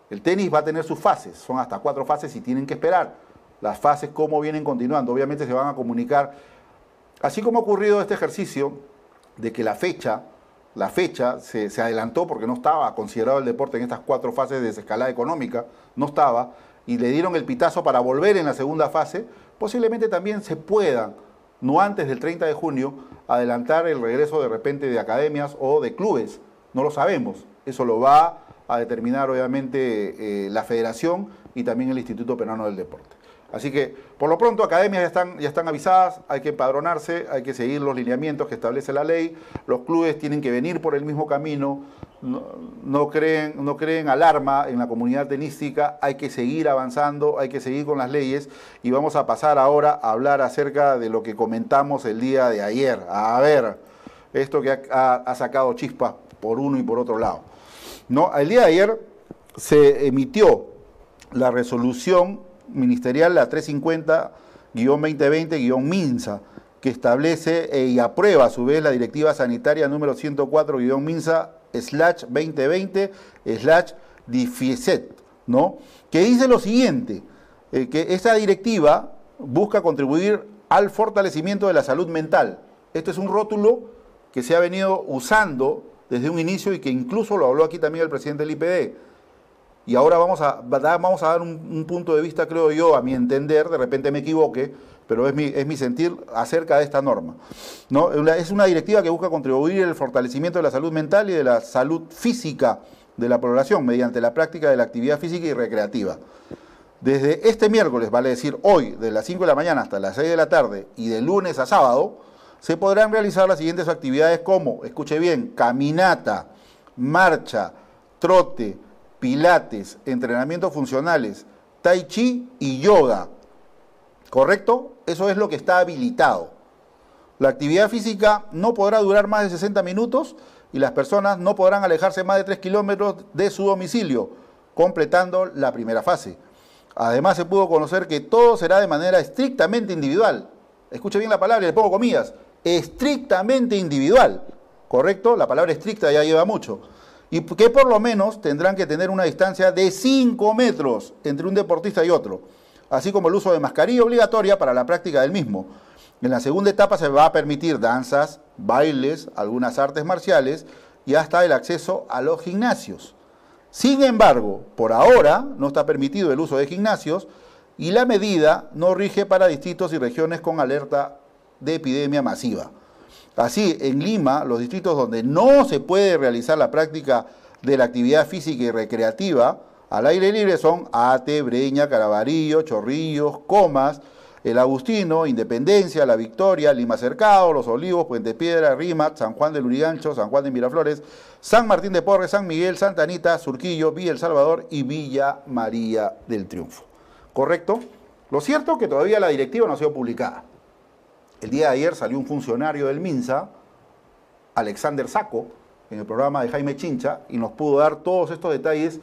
El tenis va a tener sus fases, son hasta cuatro fases y tienen que esperar las fases, cómo vienen continuando. Obviamente se van a comunicar, así como ha ocurrido este ejercicio de que la fecha, la fecha se, adelantó porque no estaba considerado el deporte en estas cuatro fases de desescalada económica, no estaba, y le dieron el pitazo para volver en la segunda fase, posiblemente también se pueda, no antes del 30 de junio, adelantar el regreso de repente de academias o de clubes. No lo sabemos. Eso lo va a determinar obviamente eh, la federación y también el Instituto Penano del Deporte. Así que, por lo pronto, academias ya están, ya están avisadas, hay que empadronarse, hay que seguir los lineamientos que establece la ley, los clubes tienen que venir por el mismo camino, no, creen, no creen alarma en la comunidad tenística, hay que seguir avanzando, hay que seguir con las leyes y vamos a pasar ahora a hablar acerca de lo que comentamos el día de ayer. A ver, esto que ha, sacado chispas por uno y por otro lado. No, el día de ayer se emitió la resolución ministerial, la 350-2020-MINSA, que establece e y aprueba a su vez la directiva sanitaria número 104-MINSA slash 2020 slash DIFIESET, ¿no? que dice lo siguiente, eh, que esta directiva busca contribuir al fortalecimiento de la salud mental. Este es un rótulo que se ha venido usando desde un inicio y que incluso lo habló aquí también el presidente del IPD. Y ahora vamos a, vamos a dar un, punto de vista, creo yo, a mi entender, de repente me equivoque, pero es mi, es mi sentir acerca de esta norma. ¿no? Es una directiva que busca contribuir al fortalecimiento de la salud mental y de la salud física de la población mediante la práctica de la actividad física y recreativa. Desde este miércoles, vale decir hoy, de las 5 de la mañana hasta las 6 de la tarde y de lunes a sábado, se podrán realizar las siguientes actividades como, escuche bien, caminata, marcha, trote, pilates, entrenamientos funcionales, tai chi y yoga. ¿Correcto? Eso es lo que está habilitado. La actividad física no podrá durar más de 60 minutos y las personas no podrán alejarse más de 3 kilómetros de su domicilio, completando la primera fase. Además se pudo conocer que todo será de manera estrictamente individual. Escuche bien la palabra, le pongo comillas, estrictamente individual. ¿Correcto? La palabra estricta ya lleva mucho. Y que por lo menos tendrán que tener una distancia de 5 metros entre un deportista y otro, así como el uso de mascarilla obligatoria para la práctica del mismo. En la segunda etapa se va a permitir danzas, bailes, algunas artes marciales y hasta el acceso a los gimnasios. Sin embargo, por ahora no está permitido el uso de gimnasios y la medida no rige para distritos y regiones con alerta de epidemia masiva. Así, en Lima, los distritos donde no se puede realizar la práctica de la actividad física y recreativa al aire libre son Ate, Breña, Carabarillo, Chorrillos, Comas, El Agustino, Independencia, La Victoria, Lima Cercado, Los Olivos, Puente Piedra, Rimat, San Juan de Lurigancho, San Juan de Miraflores, San Martín de Porres, San Miguel, Santa Anita, Surquillo, Villa El Salvador y Villa María del Triunfo. ¿Correcto? Lo cierto es que todavía la directiva no ha sido publicada. El día de ayer salió un funcionario del MINSA, Alexander Saco, en el programa de Jaime Chincha, y nos pudo dar todos estos detalles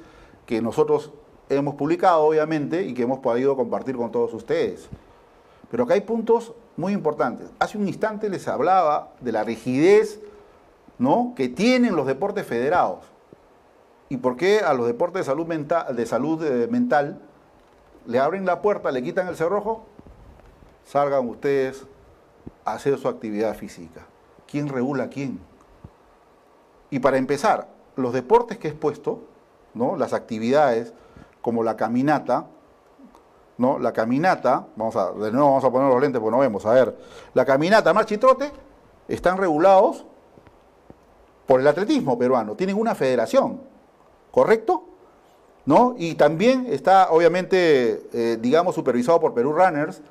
que nosotros hemos publicado, obviamente, y que hemos podido compartir con todos ustedes. Pero acá hay puntos muy importantes. Hace un instante les hablaba de la rigidez ¿no? que tienen los deportes federados. ¿Y por qué a los deportes de salud, de salud eh, mental le abren la puerta, le quitan el cerrojo? Salgan ustedes hacer su actividad física. ¿Quién regula quién? Y para empezar, los deportes que he expuesto, ¿no? las actividades como la caminata, ¿no? La caminata, vamos a, de nuevo vamos a poner los lentes porque no vemos, a ver, la caminata, marcha y trote, están regulados por el atletismo peruano, tienen una federación, ¿correcto? ¿No? Y también está, obviamente, eh, digamos, supervisado por Perú Runners,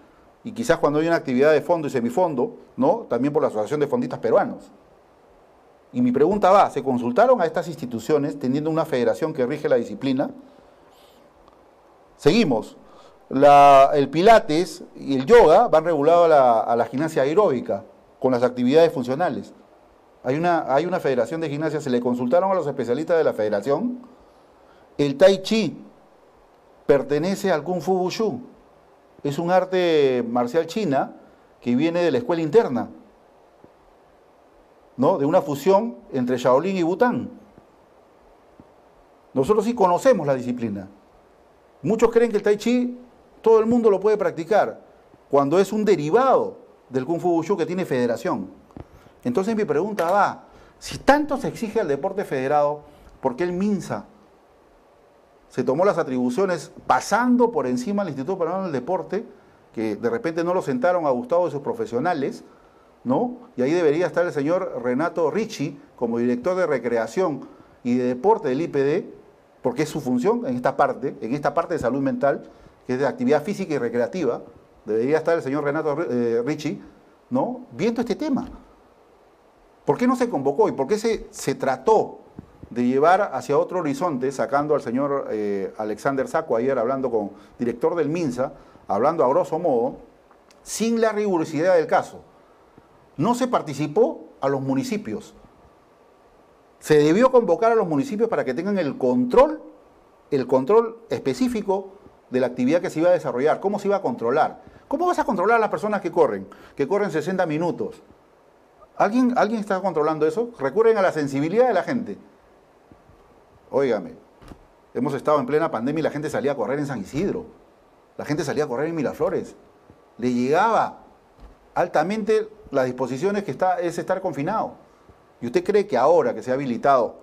y quizás cuando hay una actividad de fondo y semifondo, ¿no? También por la Asociación de Fondistas Peruanos. Y mi pregunta va, ¿se consultaron a estas instituciones teniendo una federación que rige la disciplina? Seguimos. el pilates y el yoga van regulados a la, gimnasia aeróbica con las actividades funcionales. Hay una, hay una federación de gimnasia, se le consultaron a los especialistas de la federación. El tai chi pertenece al kung fu wushu es un arte marcial china que viene de la escuela interna, ¿no? de una fusión entre Shaolin y Bután. Nosotros sí conocemos la disciplina. Muchos creen que el tai chi todo el mundo lo puede practicar, cuando es un derivado del Kung Fu Wushu que tiene federación. Entonces mi pregunta va, si tanto se exige al deporte federado, ¿por qué el MINSA se tomó las atribuciones pasando por encima del Instituto Peruano del Deporte, que de repente no lo sentaron a Gustavo de sus profesionales, ¿no? Y ahí debería estar el señor Renato Ricci como director de recreación y de deporte del IPD, porque es su función en esta parte, en esta parte de salud mental, que es de actividad física y recreativa, debería estar el señor Renato eh, Ricci, ¿no? Viendo este tema. ¿Por qué no se convocó y por qué se, se trató de llevar hacia otro horizonte, sacando al señor eh, Alexander Saco ayer hablando con director del MINSA, hablando a grosso modo, sin la rigurosidad del caso. No se participó a los municipios. Se debió convocar a los municipios para que tengan el control, el control específico de la actividad que se iba a desarrollar, cómo se iba a controlar. ¿Cómo vas a controlar a las personas que corren? Que corren 60 minutos. ¿Alguien, ¿Alguien está controlando eso? Recurren a la sensibilidad de la gente. Óigame, hemos estado en plena pandemia y la gente salía a correr en San Isidro. La gente salía a correr en Miraflores. Le llegaba altamente las disposiciones que es estar confinado. ¿Y usted cree que ahora que se ha habilitado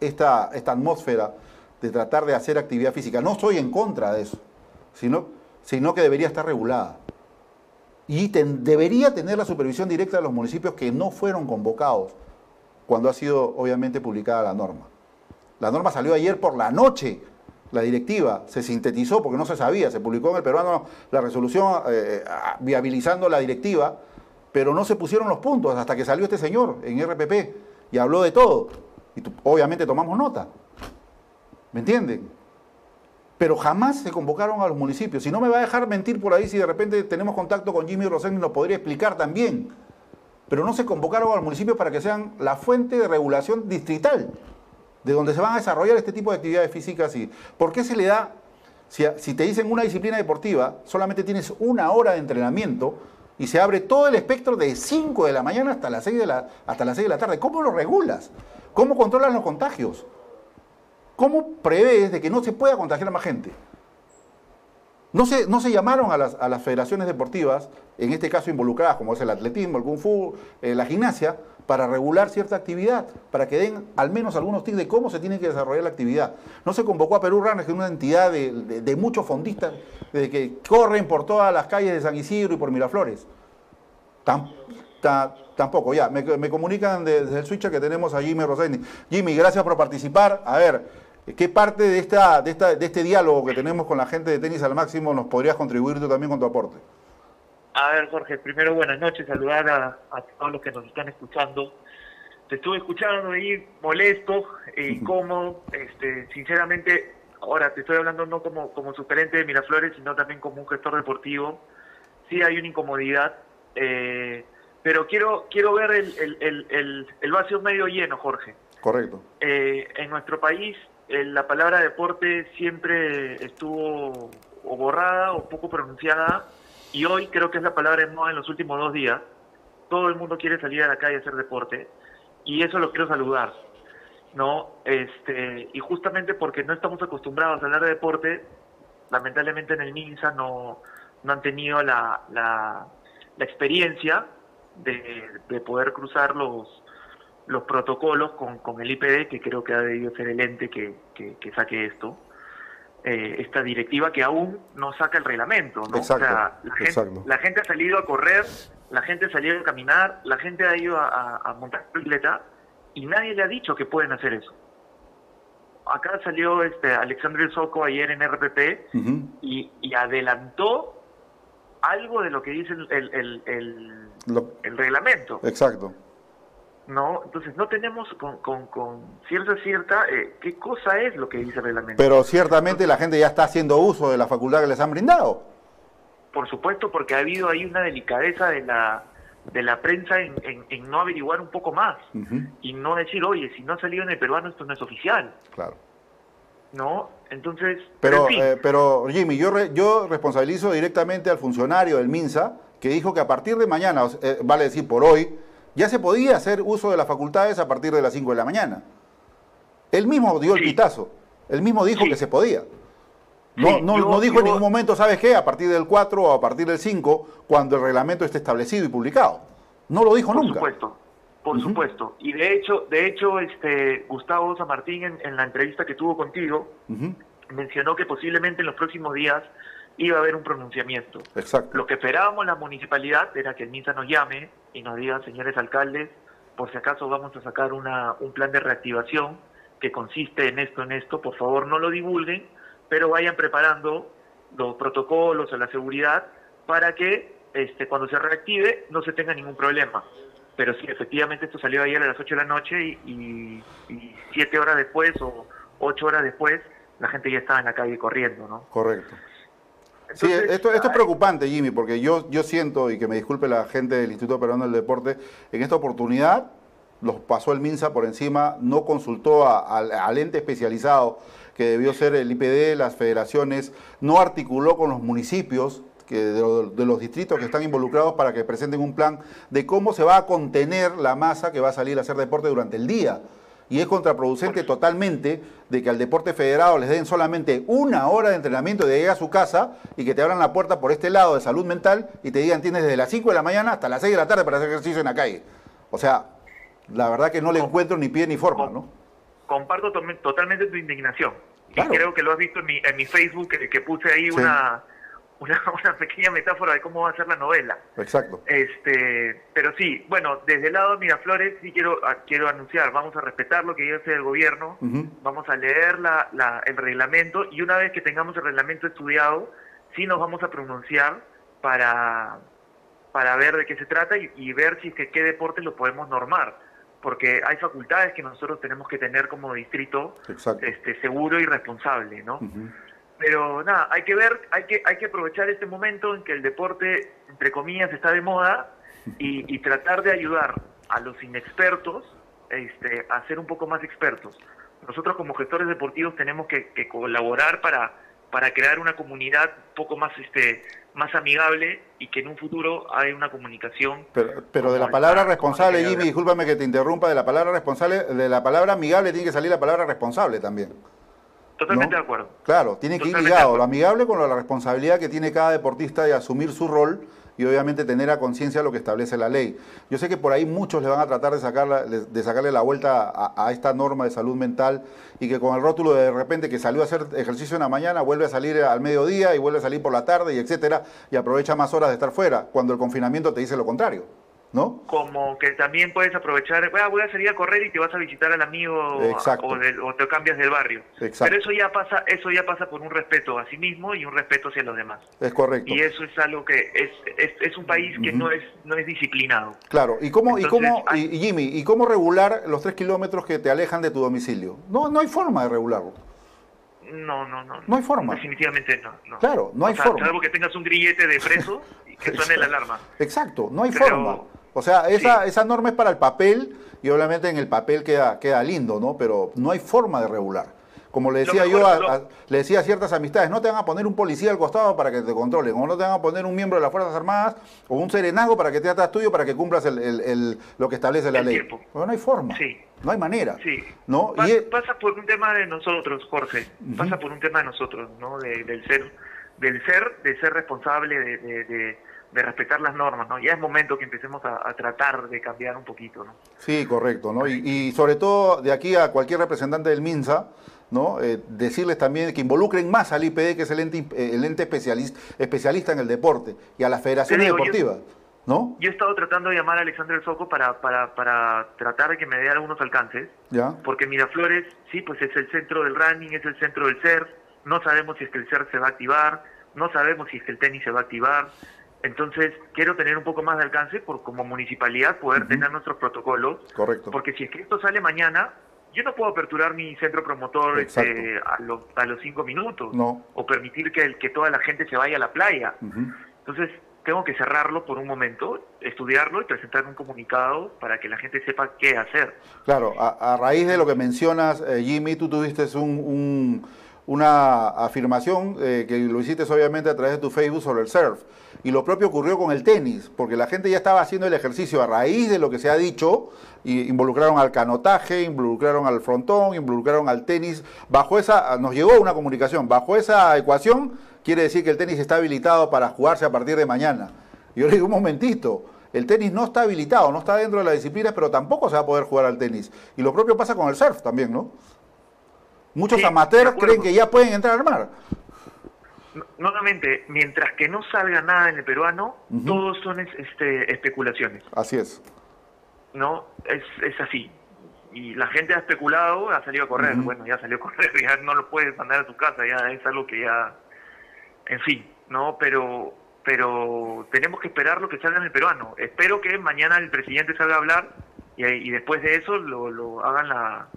esta, atmósfera de tratar de hacer actividad física, no estoy en contra de eso, sino que debería estar regulada? Y debería tener la supervisión directa de los municipios que no fueron convocados cuando ha sido obviamente publicada la norma. La norma salió ayer por la noche, la directiva, se sintetizó porque no se sabía, se publicó en el peruano la resolución eh, eh, viabilizando la directiva, pero no se pusieron los puntos hasta que salió este señor en RPP y habló de todo. Y obviamente tomamos nota. ¿Me entienden? Pero jamás se convocaron a los municipios. Si no me va a dejar mentir por ahí, si de repente tenemos contacto con Jimmy Rosén, nos podría explicar también. pero no se convocaron al municipio para que sean la fuente de regulación distrital, de donde se van a desarrollar este tipo de actividades físicas. Y, ¿Por qué se le da, si, si te dicen una disciplina deportiva, solamente tienes una hora de entrenamiento y se abre todo el espectro de 5 de la mañana hasta las 6 de la, hasta las 6 de la tarde? ¿Cómo lo regulas? ¿Cómo controlas los contagios? ¿Cómo prevés de que no se pueda contagiar a más gente? No se, no se llamaron a las, a las, federaciones deportivas, en este caso involucradas, como es el atletismo, el kung fu, eh, la gimnasia, para regular cierta actividad, para que den al menos algunos tips de cómo se tiene que desarrollar la actividad. No se convocó a Perú Runners, que es una entidad de, muchos fondistas de que corren por todas las calles de San Isidro y por Miraflores. Tam, ta, tampoco, ya, me, me comunican desde el switcher que tenemos a Jimmy Roseni. Jimmy, gracias por participar. A ver, ¿Qué parte de, esta, de, esta, de este diálogo que tenemos con la gente de Tenis al Máximo nos podrías contribuir tú también con tu aporte? A ver, Jorge, primero buenas noches, saludar a, a todos los que nos están escuchando. Te estuve escuchando ahí molesto e incómodo. Este, sinceramente, ahora te estoy hablando no como, como sugerente de Miraflores, sino también como un gestor deportivo. Sí hay una incomodidad, eh, pero quiero, quiero ver el, el, el, el, el vacío medio lleno, Jorge. Correcto. Eh, en nuestro país la palabra deporte siempre estuvo o borrada o poco pronunciada y hoy creo que es la palabra de moda en los últimos dos días. Todo el mundo quiere salir a la calle a hacer deporte y eso lo quiero saludar. ¿no? Este, y justamente porque no estamos acostumbrados a hablar de deporte, lamentablemente en el MINSA no, no han tenido la, la, la experiencia de, de poder cruzar los, los protocolos con, con, el IPD, que creo que ha debido ser el ente que, que saque esto, eh, esta directiva que aún no saca el reglamento. ¿no? Exacto, o sea, la, gente, la, gente, ha salido a correr, la gente ha salido a caminar, la gente ha ido a, a, a montar bicicleta y nadie le ha dicho que pueden hacer eso. Acá salió este Alexandre Soco ayer en RPP uh -huh. y, y, adelantó algo de lo que dice el, el, el, el reglamento. Exacto. ¿No? Entonces no tenemos con, con, con cierta cierta eh, qué cosa es lo que dice el reglamento. Pero ciertamente la gente ya está haciendo uso de la facultad que les han brindado. Por supuesto, porque ha habido ahí una delicadeza de la de la prensa en, en, en no averiguar un poco más uh -huh. y no decir, oye, si no ha salido en el peruano esto no es oficial. Claro. ¿No? Entonces... Pero, pero, eh, pero Jimmy, yo, re, yo responsabilizo directamente al funcionario del MINSA que dijo que a partir de mañana, eh, vale decir por hoy, ya se podía hacer uso de las facultades a partir de las 5 de la mañana. Él mismo dio el pitazo, él mismo dijo sí. que se podía. No, no, no dijo en ningún momento, ¿sabes qué? A partir del 4 o a partir del 5, cuando el reglamento esté establecido y publicado. No lo dijo por nunca. Por supuesto, por uh -huh. supuesto. Y de hecho, de hecho este, Gustavo San Martín, en, en, la entrevista que tuvo contigo, uh -huh. mencionó que posiblemente en los próximos días iba a haber un pronunciamiento. Exacto. Lo que esperábamos la municipalidad era que el MINSA nos llame y nos diga, señores alcaldes, por si acaso vamos a sacar una, un plan de reactivación que consiste en esto, en esto, por favor no lo divulguen, pero vayan preparando los protocolos o la seguridad para que este, cuando se reactive no se tenga ningún problema. Pero sí, efectivamente esto salió ayer a las 8 de la noche y, y, y siete horas después o ocho horas después la gente ya estaba en la calle corriendo, ¿no? Correcto. Entonces, sí, esto, esto es preocupante, Jimmy, porque yo, yo siento, y que me disculpe la gente del Instituto Peruano del Deporte, en esta oportunidad los pasó el MINSA por encima, no consultó a, a, al ente especializado que debió ser el IPD, las federaciones, no articuló con los municipios que de, de, los distritos que están involucrados para que presenten un plan de cómo se va a contener la masa que va a salir a hacer deporte durante el día y es contraproducente totalmente de que al deporte federado les den solamente una hora de entrenamiento de llegar a su casa y que te abran la puerta por este lado de salud mental y te digan tienes desde las 5 de la mañana hasta las 6 de la tarde para hacer ejercicio en la calle. O sea, la verdad que no le encuentro ni pie ni forma, ¿no? Comparto totalmente tu indignación. Claro. Y creo que lo has visto en mi, en mi Facebook, que, que puse ahí sí. una una, una, pequeña metáfora de cómo va a ser la novela. Exacto. Este, pero sí, bueno, desde el lado de Miraflores sí quiero, quiero anunciar, vamos a respetar lo que dice el gobierno, uh -huh. vamos a leer la, la, el reglamento y una vez que tengamos el reglamento estudiado, sí nos vamos a pronunciar para, para ver de qué se trata y, y ver si es que qué deporte lo podemos normar porque hay facultades que nosotros tenemos que tener como distrito este, seguro y responsable, ¿no? Uh -huh pero nada, hay que ver, hay que, hay que aprovechar este momento en que el deporte, entre comillas, está de moda y, y tratar de ayudar a los inexpertos este, a ser un poco más expertos. Nosotros como gestores deportivos tenemos que, que colaborar para, para crear una comunidad un poco más este más amigable y que en un futuro haya una comunicación. Pero, pero de la palabra responsable, Jimmy, discúlpame que te interrumpa, de la palabra responsable, de la palabra amigable tiene que salir la palabra responsable también. Totalmente de acuerdo. Claro, tiene que ir ligado lo amigable con la responsabilidad que tiene cada deportista de asumir su rol y obviamente tener a conciencia lo que establece la ley. Yo sé que por ahí muchos le van a tratar de, sacar de sacarle la vuelta a, esta norma de salud mental y que con el rótulo de, repente que salió a hacer ejercicio en la mañana vuelve a salir al mediodía y vuelve a salir por la tarde y etcétera y aprovecha más horas de estar fuera cuando el confinamiento te dice lo contrario. ¿No? Como que también puedes aprovechar, ah, voy a salir a correr y te vas a visitar al amigo o, te cambias del barrio. Pero eso ya pasa, eso ya pasa por un respeto a sí mismo y un respeto hacia los demás. Es correcto. Y eso es algo que es, es, un país que no es no es disciplinado. Claro. ¿Y cómo y cómo y, Jimmy y cómo regular los tres kilómetros que te alejan de tu domicilio? No no hay forma de regularlo. No, no, no. No hay forma. Definitivamente no. Claro, no hay forma. Salvo que tengas un grillete de preso y que suene la alarma. Exacto, no hay forma. O sea, esa, esa norma es para el papel y obviamente en el papel queda, queda lindo, ¿no? Pero no hay forma de regular. Como le decía yo, a, le decía a ciertas amistades, no te van a poner un policía al costado para que te controlen, o no te van a poner un miembro de las Fuerzas Armadas, o un serenazgo para que te atas tuyo para que cumplas el, lo que establece la ley. Pero no hay forma. No hay manera. Sí. ¿no? Pasa, por un tema de nosotros, Jorge. Pasa por un tema de nosotros, ¿no? del ser, del ser, de ser responsable de de respetar las normas, ¿no? Ya es momento que empecemos a, tratar de cambiar un poquito, ¿no? Sí, correcto, ¿no? Y, sobre todo de aquí a cualquier representante del MINSA, ¿no? Eh, decirles también que involucren más al IPD, que es el ente, el ente especialista, especialista en el deporte, y a las federaciones deportivas. ¿No? Yo he estado tratando de llamar a Alexander Soco para, para, para tratar de que me dé algunos alcances. ¿Ya? Porque Miraflores, sí, pues es el centro del running, es el centro del CER. No sabemos si es que el CER se va a activar, no sabemos si es que el tenis se va a activar. Entonces, quiero tener un poco más de alcance por como municipalidad poder tener nuestros protocolos. Correcto. Porque si es que esto sale mañana, yo no puedo aperturar mi centro promotor este, a, los, a los cinco minutos. No. O permitir que, el, que toda la gente se vaya a la playa. Entonces, tengo que cerrarlo por un momento, estudiarlo y presentar un comunicado para que la gente sepa qué hacer. Claro, a, raíz de lo que mencionas, eh, Jimmy, tú tuviste un una afirmación eh, que lo hiciste obviamente a través de tu Facebook sobre el surf. Y lo propio ocurrió con el tenis, porque la gente ya estaba haciendo el ejercicio a raíz de lo que se ha dicho, y involucraron al canotaje, involucraron al frontón, involucraron al tenis. Bajo esa, nos llegó una comunicación, bajo esa ecuación quiere decir que el tenis está habilitado para jugarse a partir de mañana. Y yo le digo, un momentito, el tenis no está habilitado, no está dentro de la disciplina, pero tampoco se va a poder jugar al tenis. Y lo propio pasa con el surf también, ¿no? Muchos amateurs creen que ya pueden entrar al mar. Nuevamente, mientras que no salga nada en el peruano, todos son este, especulaciones. Así es. ¿No? Es, es así. Y la gente ha especulado, ha salido a correr. Bueno, ya salió a correr, ya no lo puedes mandar a tu casa, ya es algo que ya. En fin, ¿no? Pero pero tenemos que esperar lo que salga en el peruano. Espero que mañana el presidente salga a hablar y, y después de eso lo, lo hagan la,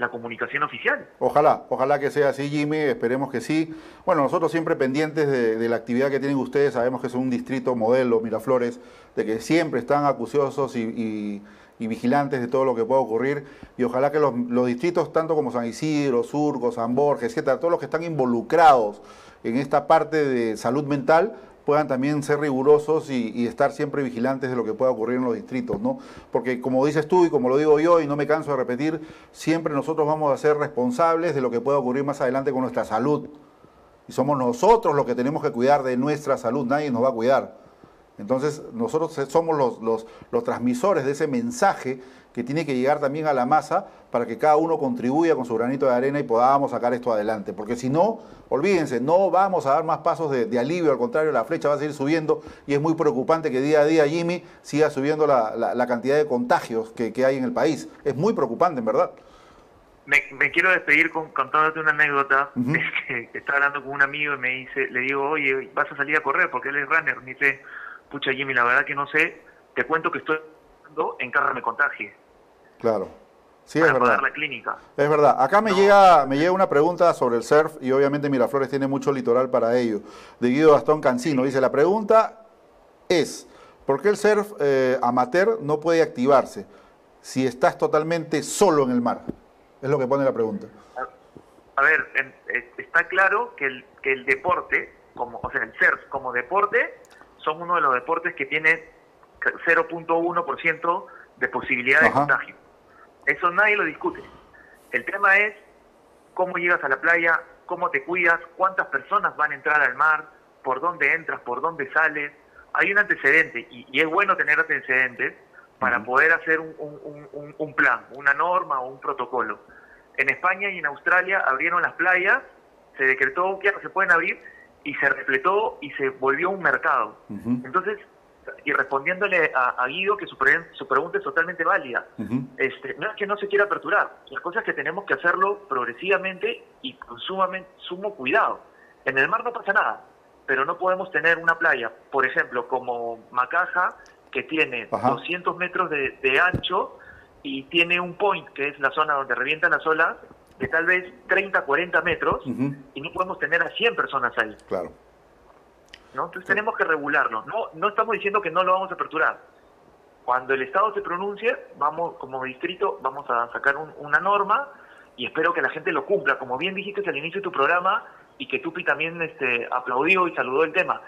la comunicación oficial. Ojalá, ojalá que sea así, Jimmy, esperemos que sí. Bueno, nosotros siempre pendientes de, la actividad que tienen ustedes, sabemos que es un distrito modelo, Miraflores, de que siempre están acuciosos y, vigilantes de todo lo que pueda ocurrir, y ojalá que los, distritos, tanto como San Isidro, Surco, San Borges, etcétera, todos los que están involucrados en esta parte de salud mental, puedan también ser rigurosos y, estar siempre vigilantes de lo que pueda ocurrir en los distritos, ¿no? Porque como dices tú y como lo digo yo y no me canso de repetir, siempre nosotros vamos a ser responsables de lo que pueda ocurrir más adelante con nuestra salud. Y somos nosotros los que tenemos que cuidar de nuestra salud, nadie nos va a cuidar. Entonces nosotros somos los, los, los transmisores de ese mensaje que tiene que llegar también a la masa para que cada uno contribuya con su granito de arena y podamos sacar esto adelante. Porque si no, olvídense, no vamos a dar más pasos de, alivio, al contrario, la flecha va a seguir subiendo y es muy preocupante que día a día, Jimmy, siga subiendo la, cantidad de contagios que, hay en el país. Es muy preocupante, en verdad. Me, quiero despedir con, contándote una anécdota. que, estaba hablando con un amigo y me dice, le digo, oye, vas a salir a correr porque él es runner. Me dice, pucha Jimmy, la verdad que no sé, te cuento que estoy en carro me contagie. Claro. Sí, es verdad. la clínica. Es verdad. Acá me, llega, me llega una pregunta sobre el surf y obviamente Miraflores tiene mucho litoral para ello. De Guido Gastón Cancino. Dice, la pregunta es, ¿Por qué el surf eh, amateur no puede activarse si estás totalmente solo en el mar? Es lo que pone la pregunta. A ver, eh, está claro que el, que el deporte, como, o sea, el surf como deporte, son uno de los deportes que tiene 0.1% de posibilidad de contagio. Eso nadie lo discute. El tema es cómo llegas a la playa, cómo te cuidas, cuántas personas van a entrar al mar, por dónde entras, por dónde sales. Hay un antecedente y, es bueno tener antecedentes para poder hacer un, un, plan, una norma o un protocolo. En España y en Australia abrieron las playas, se decretó que se pueden abrir y se repletó y se volvió un mercado. Entonces, y respondiéndole a, Guido que su, su, pregunta es totalmente válida. este, no es que no se quiera aperturar, las cosas que tenemos que hacerlo progresivamente y con sumamente, sumo cuidado. En el mar no pasa nada, pero no podemos tener una playa, por ejemplo, como Macaja, que tiene 200 metros de, ancho y tiene un point, que es la zona donde revientan las olas, de tal vez 30, 40 metros, y no podemos tener a 100 personas ahí. Claro. ¿No? Entonces tenemos que regularlo. No, no estamos diciendo que no lo vamos a aperturar. Cuando el Estado se pronuncie, vamos como distrito, vamos a sacar una norma y espero que la gente lo cumpla. Como bien dijiste al inicio de tu programa y que Tupi también este, aplaudió y saludó el tema.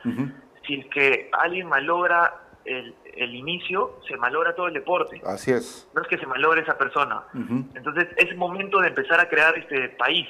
Si es que alguien malogra el, el, inicio, se malogra todo el deporte. Así es. No es que se malogre esa persona. Entonces es momento de empezar a crear este país,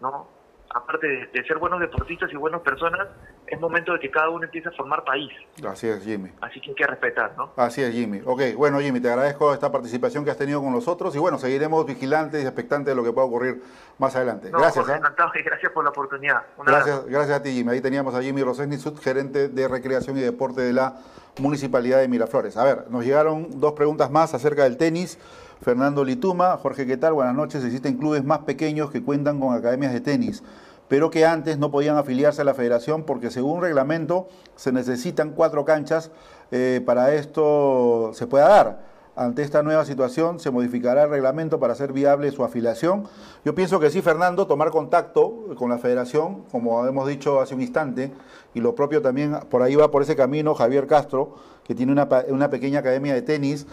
¿no? Aparte de, ser buenos deportistas y buenas personas, es momento de que cada uno empiece a formar país. Así es, Jimmy. Así que hay que respetar, ¿no? Así es, Jimmy. Ok, bueno, Jimmy, te agradezco esta participación que has tenido con nosotros y bueno, seguiremos vigilantes y expectantes de lo que pueda ocurrir más adelante. gracias. ¿eh? gracias por la oportunidad. gracias, gracias a ti, Jimmy. Ahí teníamos a Jimmy Roseni, subgerente de Recreación y Deporte de la Municipalidad de Miraflores. A ver, nos llegaron dos preguntas más acerca del tenis. Fernando Lituma, Jorge, ¿qué tal? Buenas noches. Existen clubes más pequeños que cuentan con academias de tenis pero que antes no podían afiliarse a la federación porque según reglamento se necesitan cuatro canchas eh, para esto se pueda dar. Ante esta nueva situación se modificará el reglamento para hacer viable su afiliación. Yo pienso que sí, Fernando, tomar contacto con la federación, como hemos dicho hace un instante, y lo propio también, por ahí va por ese camino Javier Castro, que tiene una, una pequeña academia de tenis,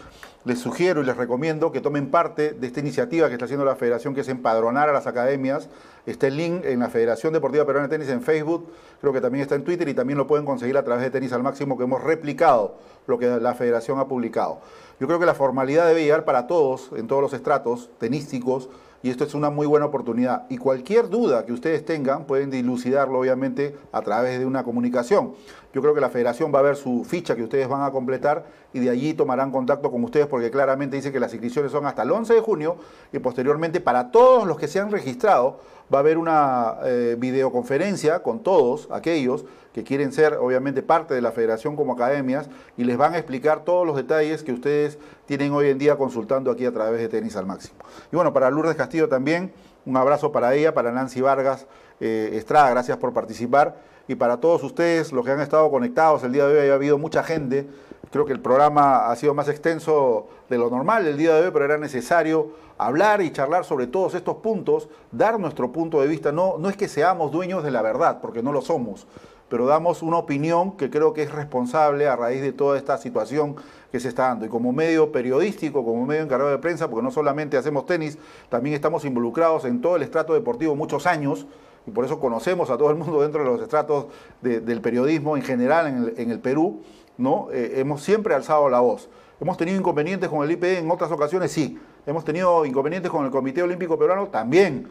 les sugiero y les recomiendo que tomen parte de esta iniciativa que está haciendo la federación, que es empadronar a las academias. Está el link en la Federación Deportiva Peruana de Tenis en Facebook, creo que también está en Twitter y también lo pueden conseguir a través de Tenis al Máximo, que hemos replicado lo que la federación ha publicado. Yo creo que la formalidad debe llegar para todos, en todos los estratos tenísticos, y esto es una muy buena oportunidad. Y cualquier duda que ustedes tengan pueden dilucidarlo obviamente a través de una comunicación. Yo creo que la federación va a ver su ficha que ustedes van a completar y de allí tomarán contacto con ustedes porque claramente dice que las inscripciones son hasta el 11 de junio y posteriormente para todos los que se han registrado va a haber una eh, videoconferencia con todos aquellos que quieren ser obviamente parte de la federación como academias y les van a explicar todos los detalles que ustedes tienen hoy en día consultando aquí a través de Tenis al Máximo. Y bueno, para Lourdes Castillo también, un abrazo para ella, para Nancy Vargas eh, Estrada, gracias por participar. Y para todos ustedes, los que han estado conectados, el día de hoy ha habido mucha gente, creo que el programa ha sido más extenso de lo normal el día de hoy, pero era necesario hablar y charlar sobre todos estos puntos, dar nuestro punto de vista, no, no es que seamos dueños de la verdad, porque no lo somos, pero damos una opinión que creo que es responsable a raíz de toda esta situación que se está dando. Y como medio periodístico, como medio encargado de prensa, porque no solamente hacemos tenis, también estamos involucrados en todo el estrato deportivo muchos años, y por eso conocemos a todo el mundo dentro de los estratos del periodismo en general en el, Perú, ¿no? Eh, hemos siempre alzado la voz. ¿Hemos tenido inconvenientes con el IPE en otras ocasiones? Sí. ¿Hemos tenido inconvenientes con el Comité Olímpico Peruano? También.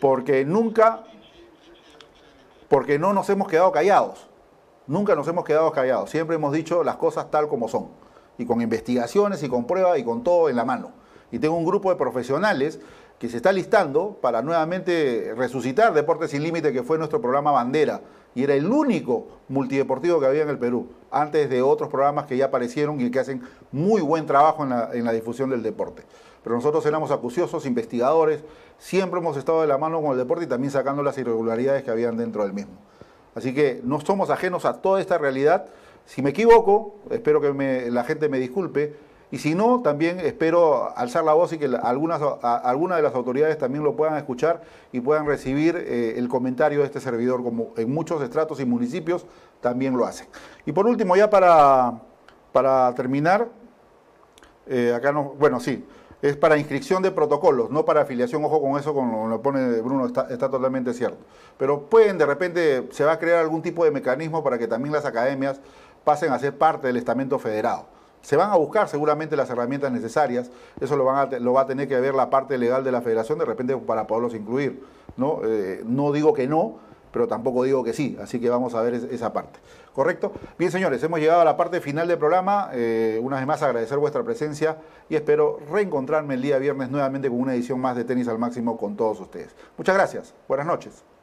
Porque nunca, porque no nos hemos quedado callados. Nunca nos hemos quedado callados. Siempre hemos dicho las cosas tal como son. Y con investigaciones y con pruebas y con todo en la mano. Y tengo un grupo de profesionales que se está listando para nuevamente resucitar Deportes Sin Límite, que fue nuestro programa bandera, y era el único multideportivo que había en el Perú, antes de otros programas que ya aparecieron y que hacen muy buen trabajo en la, difusión del deporte. Pero nosotros éramos acuciosos, investigadores, siempre hemos estado de la mano con el deporte y también sacando las irregularidades que habían dentro del mismo. Así que no somos ajenos a toda esta realidad. Si me equivoco, espero que la gente me disculpe, y si no, también espero alzar la voz y que algunas, algunas de las autoridades también lo puedan escuchar y puedan recibir eh, el comentario de este servidor, como en muchos estratos y municipios también lo hacen. Y por último, ya para, para terminar, eh, acá no, bueno, sí, es para inscripción de protocolos, no para afiliación, ojo con eso, con lo pone Bruno, está, está, totalmente cierto. Pero pueden, de repente, se va a crear algún tipo de mecanismo para que también las academias pasen a ser parte del estamento federado. Se van a buscar seguramente las herramientas necesarias, eso lo, van a, lo va a tener que ver la parte legal de la federación de repente para poderlos incluir. No, eh, no digo que no, pero tampoco digo que sí, así que vamos a ver esa parte. ¿Correcto? Bien, señores, hemos llegado a la parte final del programa. Eh, una vez más agradecer vuestra presencia y espero reencontrarme el día viernes nuevamente con una edición más de Tenis al Máximo con todos ustedes. Muchas gracias. Buenas noches.